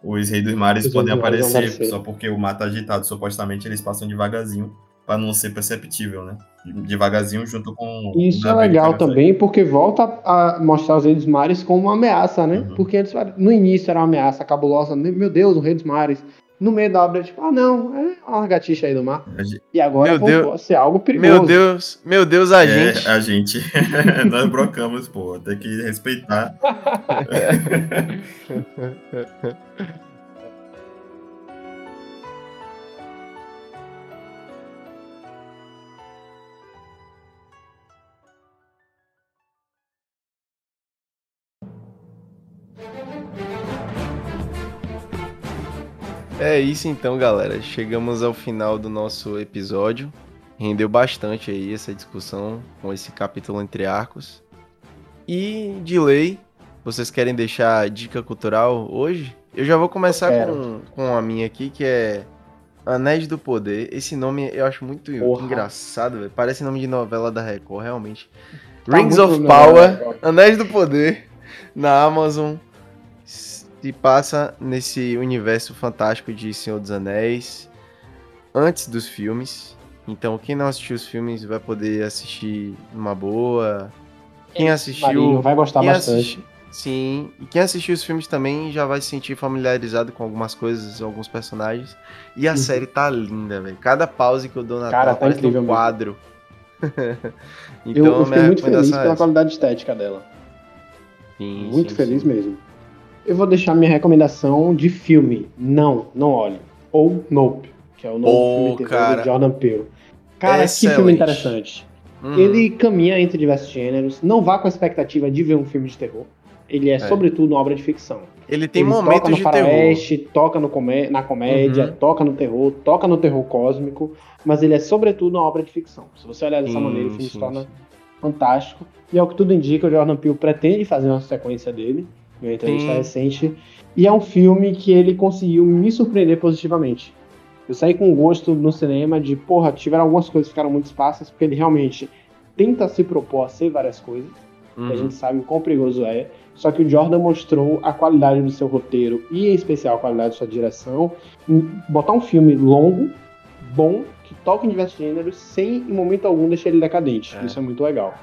os reis dos mares os podem aparecer, só porque o mar está agitado. Supostamente eles passam devagarzinho para não ser perceptível, né? Devagarzinho junto com. Isso é legal também, porque volta a mostrar os Reis dos Mares como uma ameaça, né? Uhum. Porque eles, no início era uma ameaça cabulosa, meu Deus, o Rei dos Mares. No meio da obra, tipo, ah, não, é uma lagartixa aí do mar. E agora meu pode ser algo perigoso. Meu Deus, meu Deus, a é, gente. A gente. Nós brocamos, pô, tem que respeitar. É isso então, galera. Chegamos ao final do nosso episódio. Rendeu bastante aí essa discussão com esse capítulo entre arcos. E de lei, vocês querem deixar a dica cultural hoje? Eu já vou começar com, com a minha aqui, que é Anéis do Poder. Esse nome eu acho muito Porra. engraçado, parece nome de novela da Record, realmente. Tá Rings of Power, Anéis do Poder, na Amazon se passa nesse universo fantástico de Senhor dos Anéis antes dos filmes. Então, quem não assistiu os filmes vai poder assistir numa boa. Quem assistiu. Marinho, vai gostar bastante. Assisti... Sim, e quem assistiu os filmes também já vai se sentir familiarizado com algumas coisas, alguns personagens. E a uhum. série tá linda, velho. Cada pause que eu dou na Cara, tela tá parece incrível, um quadro. então, eu, eu fiquei muito feliz pela qualidade estética dela. Sim, muito sim, feliz sim. mesmo eu vou deixar minha recomendação de filme. Não, não olhe. Ou Nope, que é o novo oh, filme cara. do Jordan Peele. Cara, Excelente. que filme interessante. Hum. Ele caminha entre diversos gêneros. Não vá com a expectativa de ver um filme de terror. Ele é, é. sobretudo uma obra de ficção. Ele tem Ele momentos toca no de faroeste, terror. toca no comé na comédia, uhum. toca no terror, toca no terror cósmico, mas ele é sobretudo uma obra de ficção. Se você olhar dessa sim, maneira, o filme sim, se torna sim. fantástico. E é o que tudo indica, o Jordan Peele pretende fazer uma sequência dele uma entrevista recente. E é um filme que ele conseguiu me surpreender positivamente. Eu saí com gosto no cinema de, porra, tiveram algumas coisas que ficaram muito esparsas, porque ele realmente tenta se propor a ser várias coisas. Uhum. A gente sabe o quão perigoso é. Só que o Jordan mostrou a qualidade do seu roteiro e, em especial, a qualidade da sua direção. Botar um filme longo, bom, que toca em diversos gêneros, sem, em momento algum, deixar ele decadente. É. Isso é muito legal.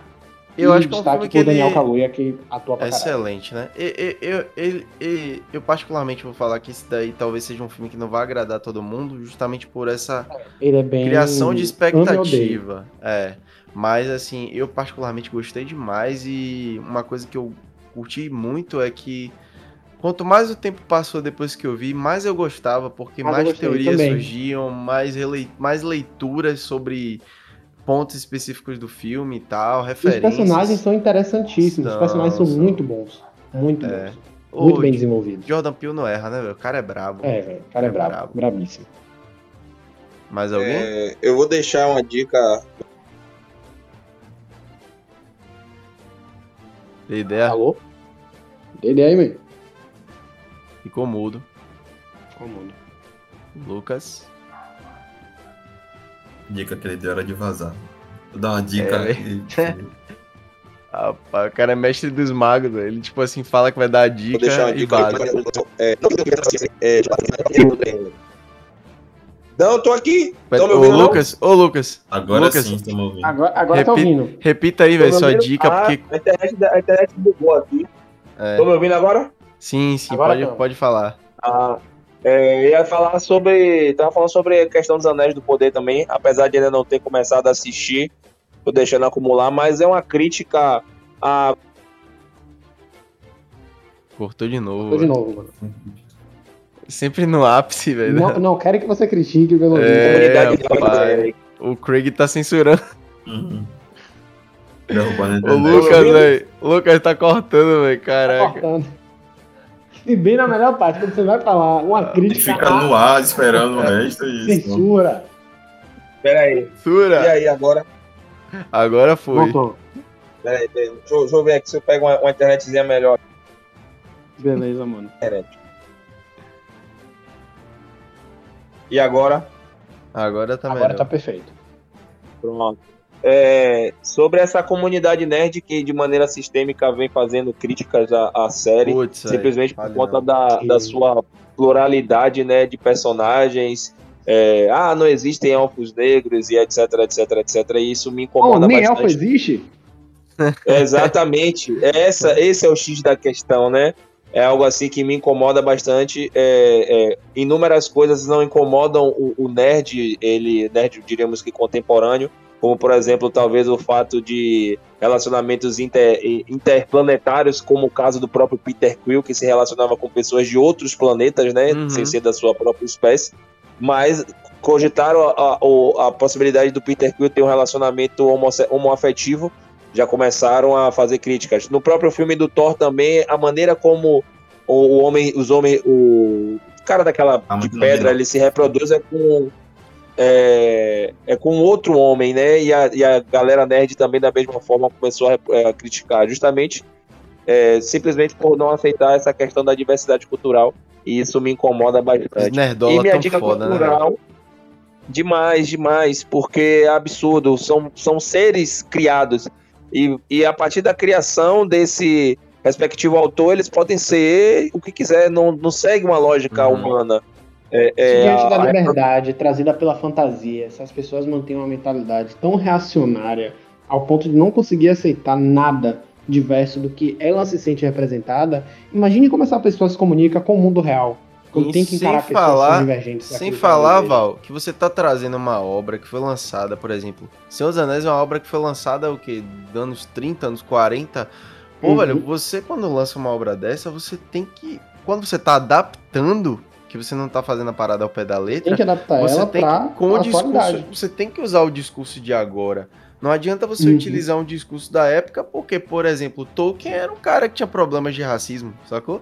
Eu e acho que é um filme que ele... Daniel Kaluuya que atua pra Excelente, né? Eu, eu, eu, eu, particularmente vou falar que esse daí talvez seja um filme que não vai agradar todo mundo, justamente por essa ele é bem... criação de expectativa. É. Mas assim, eu particularmente gostei demais e uma coisa que eu curti muito é que quanto mais o tempo passou depois que eu vi, mais eu gostava, porque mais, mais teorias também. surgiam, mais, mais leituras sobre pontos específicos do filme e tal, referências. Os personagens são interessantíssimos, os personagens são, são muito bons, muito é. bons. Muito bem desenvolvidos. Jordan Peele não erra, né, velho? O cara é brabo. É, velho. O cara é, é brabo, brabo. Brabíssimo. Mais alguém? É, eu vou deixar uma dica. Dei ideia? Alô? Dei ideia aí, mãe. Ficou mudo. Ficou mudo. Lucas. Dica que ele deu era de vazar. Vou dar uma dica. É, e- Rapaz, o cara é mestre dos magos, velho. Ele, tipo assim, fala que vai dar a Vou dica deixar uma e vaza. É, é, Não, eu tô aqui. Tão me Ô, ouvindo, não? Lucas, ô, Lucas, Agora Lucas. sim, estamos ouvindo. Agora, agora tá Repita- ouvindo. repita aí, velho, sua dica, Ah, porque... A internet, a internet bugou aqui. é, Tô me ouvindo agora? sim, sim, Agora pode, não. pode falar. Ah, é, eu ia falar sobre. Tava falando sobre a questão dos Anéis do Poder também, apesar de ainda não ter começado a assistir, tô deixando acumular, mas é uma crítica a. Cortou de novo. Tô de novo, mano. Sempre no ápice, velho. Não, não quero que você critique pelo É. O Craig tá censurando. Uhum. Derrubando O. Lucas, velho. O Lucas tá cortando, velho. Tá Caraca. cortando. E bem na melhor parte, quando você vai falar uma crítica fica no ar esperando o resto e isso. censura. Pera aí. E Censura. aí, agora? Agora foi. Voltou. Pera aí, pera aí. Deixa, eu- deixa eu ver aqui se eu pego uma, uma internetzinha melhor. Beleza, mano. Internet. E agora? Agora tá Agora melhor. tá perfeito. Pronto. É, sobre essa comunidade nerd que de maneira sistêmica vem fazendo críticas à, à série, simplesmente por fale conta da, da sua pluralidade né, de personagens. É, ah, não existem elfos negros e etc, etc, etc. E isso me Oh, incomoda nem elfo bastante. existe? É, exatamente. Essa, esse é o X da questão, né? É algo assim que me incomoda bastante. É, é, inúmeras coisas não incomodam o, o nerd, ele, nerd, diríamos que contemporâneo, como por exemplo, talvez o fato de relacionamentos inter- interplanetários, como o caso do próprio Peter Quill, que se relacionava com pessoas de outros planetas, né? Uhum. Sem ser da sua própria espécie. Mas cogitaram a, a, a possibilidade do Peter Quill ter um relacionamento homoafetivo já começaram a fazer críticas. No próprio filme do Thor também, a maneira como o, o homem, os homens, o cara daquela Ah, de pedra, ele se reproduz é com é, é com outro homem, né? E a, e a galera nerd também da mesma forma começou a, é, a criticar, justamente é, simplesmente por não aceitar essa questão da diversidade cultural. E isso me incomoda bastante. E nerdola minha tão dica foda, né? cultural. Demais, demais, porque é absurdo. São, são seres criados. E, e a partir da criação desse respectivo autor, eles podem ser o que quiser, não, não segue uma lógica Uhum. humana. É, é, Diante a- da a- liberdade trazida pela fantasia, se as pessoas mantêm uma mentalidade tão reacionária ao ponto de não conseguir aceitar nada diverso do que ela se sente representada, imagine como essa pessoa se comunica com o mundo real. Quando E tem que sem encarar pessoas falar- divergentes. Sem falar. Val, que você tá trazendo uma obra que foi lançada, por exemplo. Senhor dos Anéis é uma obra que foi lançada, o quê? Anos 30, anos 40. Pô, Uhum. velho, você quando lança uma obra dessa, você tem que. Quando você tá adaptando, que você não tá fazendo a parada ao pé da letra, Tem que adaptar você ela tem pra que, com o discurso, você tem que usar o discurso de agora. Não adianta você Uhum. utilizar um discurso da época, porque, por exemplo, Tolkien era um cara que tinha problemas de racismo, sacou?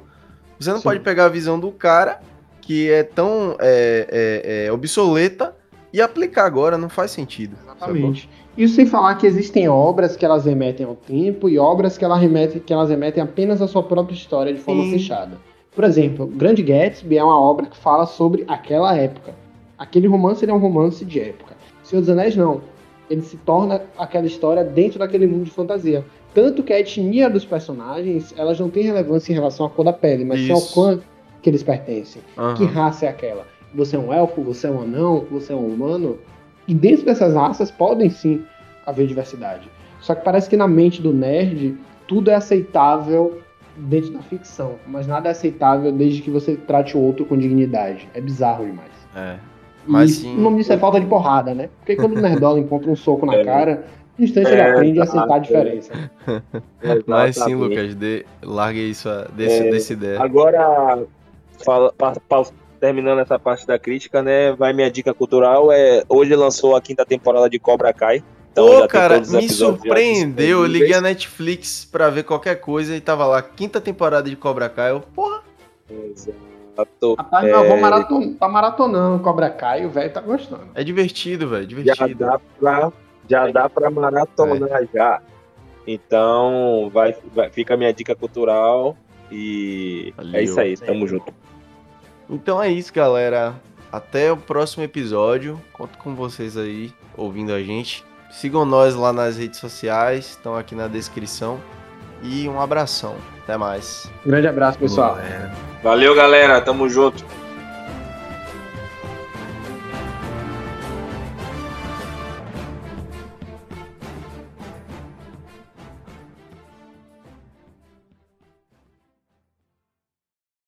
Você não Sim. pode pegar a visão do cara que é tão é, é, é, obsoleta e aplicar agora, não faz sentido. sacou? Exatamente. Isso sem falar que existem obras que elas remetem ao tempo e obras que elas remetem, que elas remetem apenas à sua própria história de forma Sim. fechada. Por exemplo, Grande Gatsby é uma obra que fala sobre aquela época. Aquele romance é um romance de época. Senhor dos Anéis não. Ele se torna aquela história dentro daquele mundo de fantasia. Tanto que a etnia dos personagens, elas não tem relevância em relação à cor da pele, mas sim ao clã que eles pertencem. Aham. Que raça é aquela? Você é um elfo, você é um anão, você é um humano? E dentro dessas raças podem sim haver diversidade. Só que parece que na mente do nerd tudo é aceitável dentro da ficção, mas nada é aceitável desde que você trate o outro com dignidade. É bizarro demais. É. Mas isso- sim- o nome disso é falta de porrada, né? Porque quando o nerdola encontra um soco na É. cara, no instante ele É, aprende a aceitar a diferença. Mas sim. Lucas, dê, largue aí sua, desse, É, dessa ideia. Agora, fala- pa- pa- terminando essa parte da crítica, né? Vai minha dica cultural. É, hoje lançou a quinta temporada de Cobra Kai. Então já Pô, cara, me já surpreendeu. Eu liguei a Netflix pra ver qualquer coisa e tava lá, quinta temporada de Cobra Kai. Eu, porra, Exato. Rapaz, É, eu vou maraton, tá maratonando Cobra Kai o velho tá gostando. é divertido, velho, já divertido. dá pra, já dá pra maratonar já. Então, vai, vai, fica a minha dica cultural. E Valeu. é isso aí, tamo junto. Então é isso, galera. Até o próximo episódio. Conto com vocês aí ouvindo a gente. Sigam nós lá nas redes sociais, estão aqui na descrição. E um abração. Até mais. Grande abraço, pessoal. Valeu, galera. Tamo junto.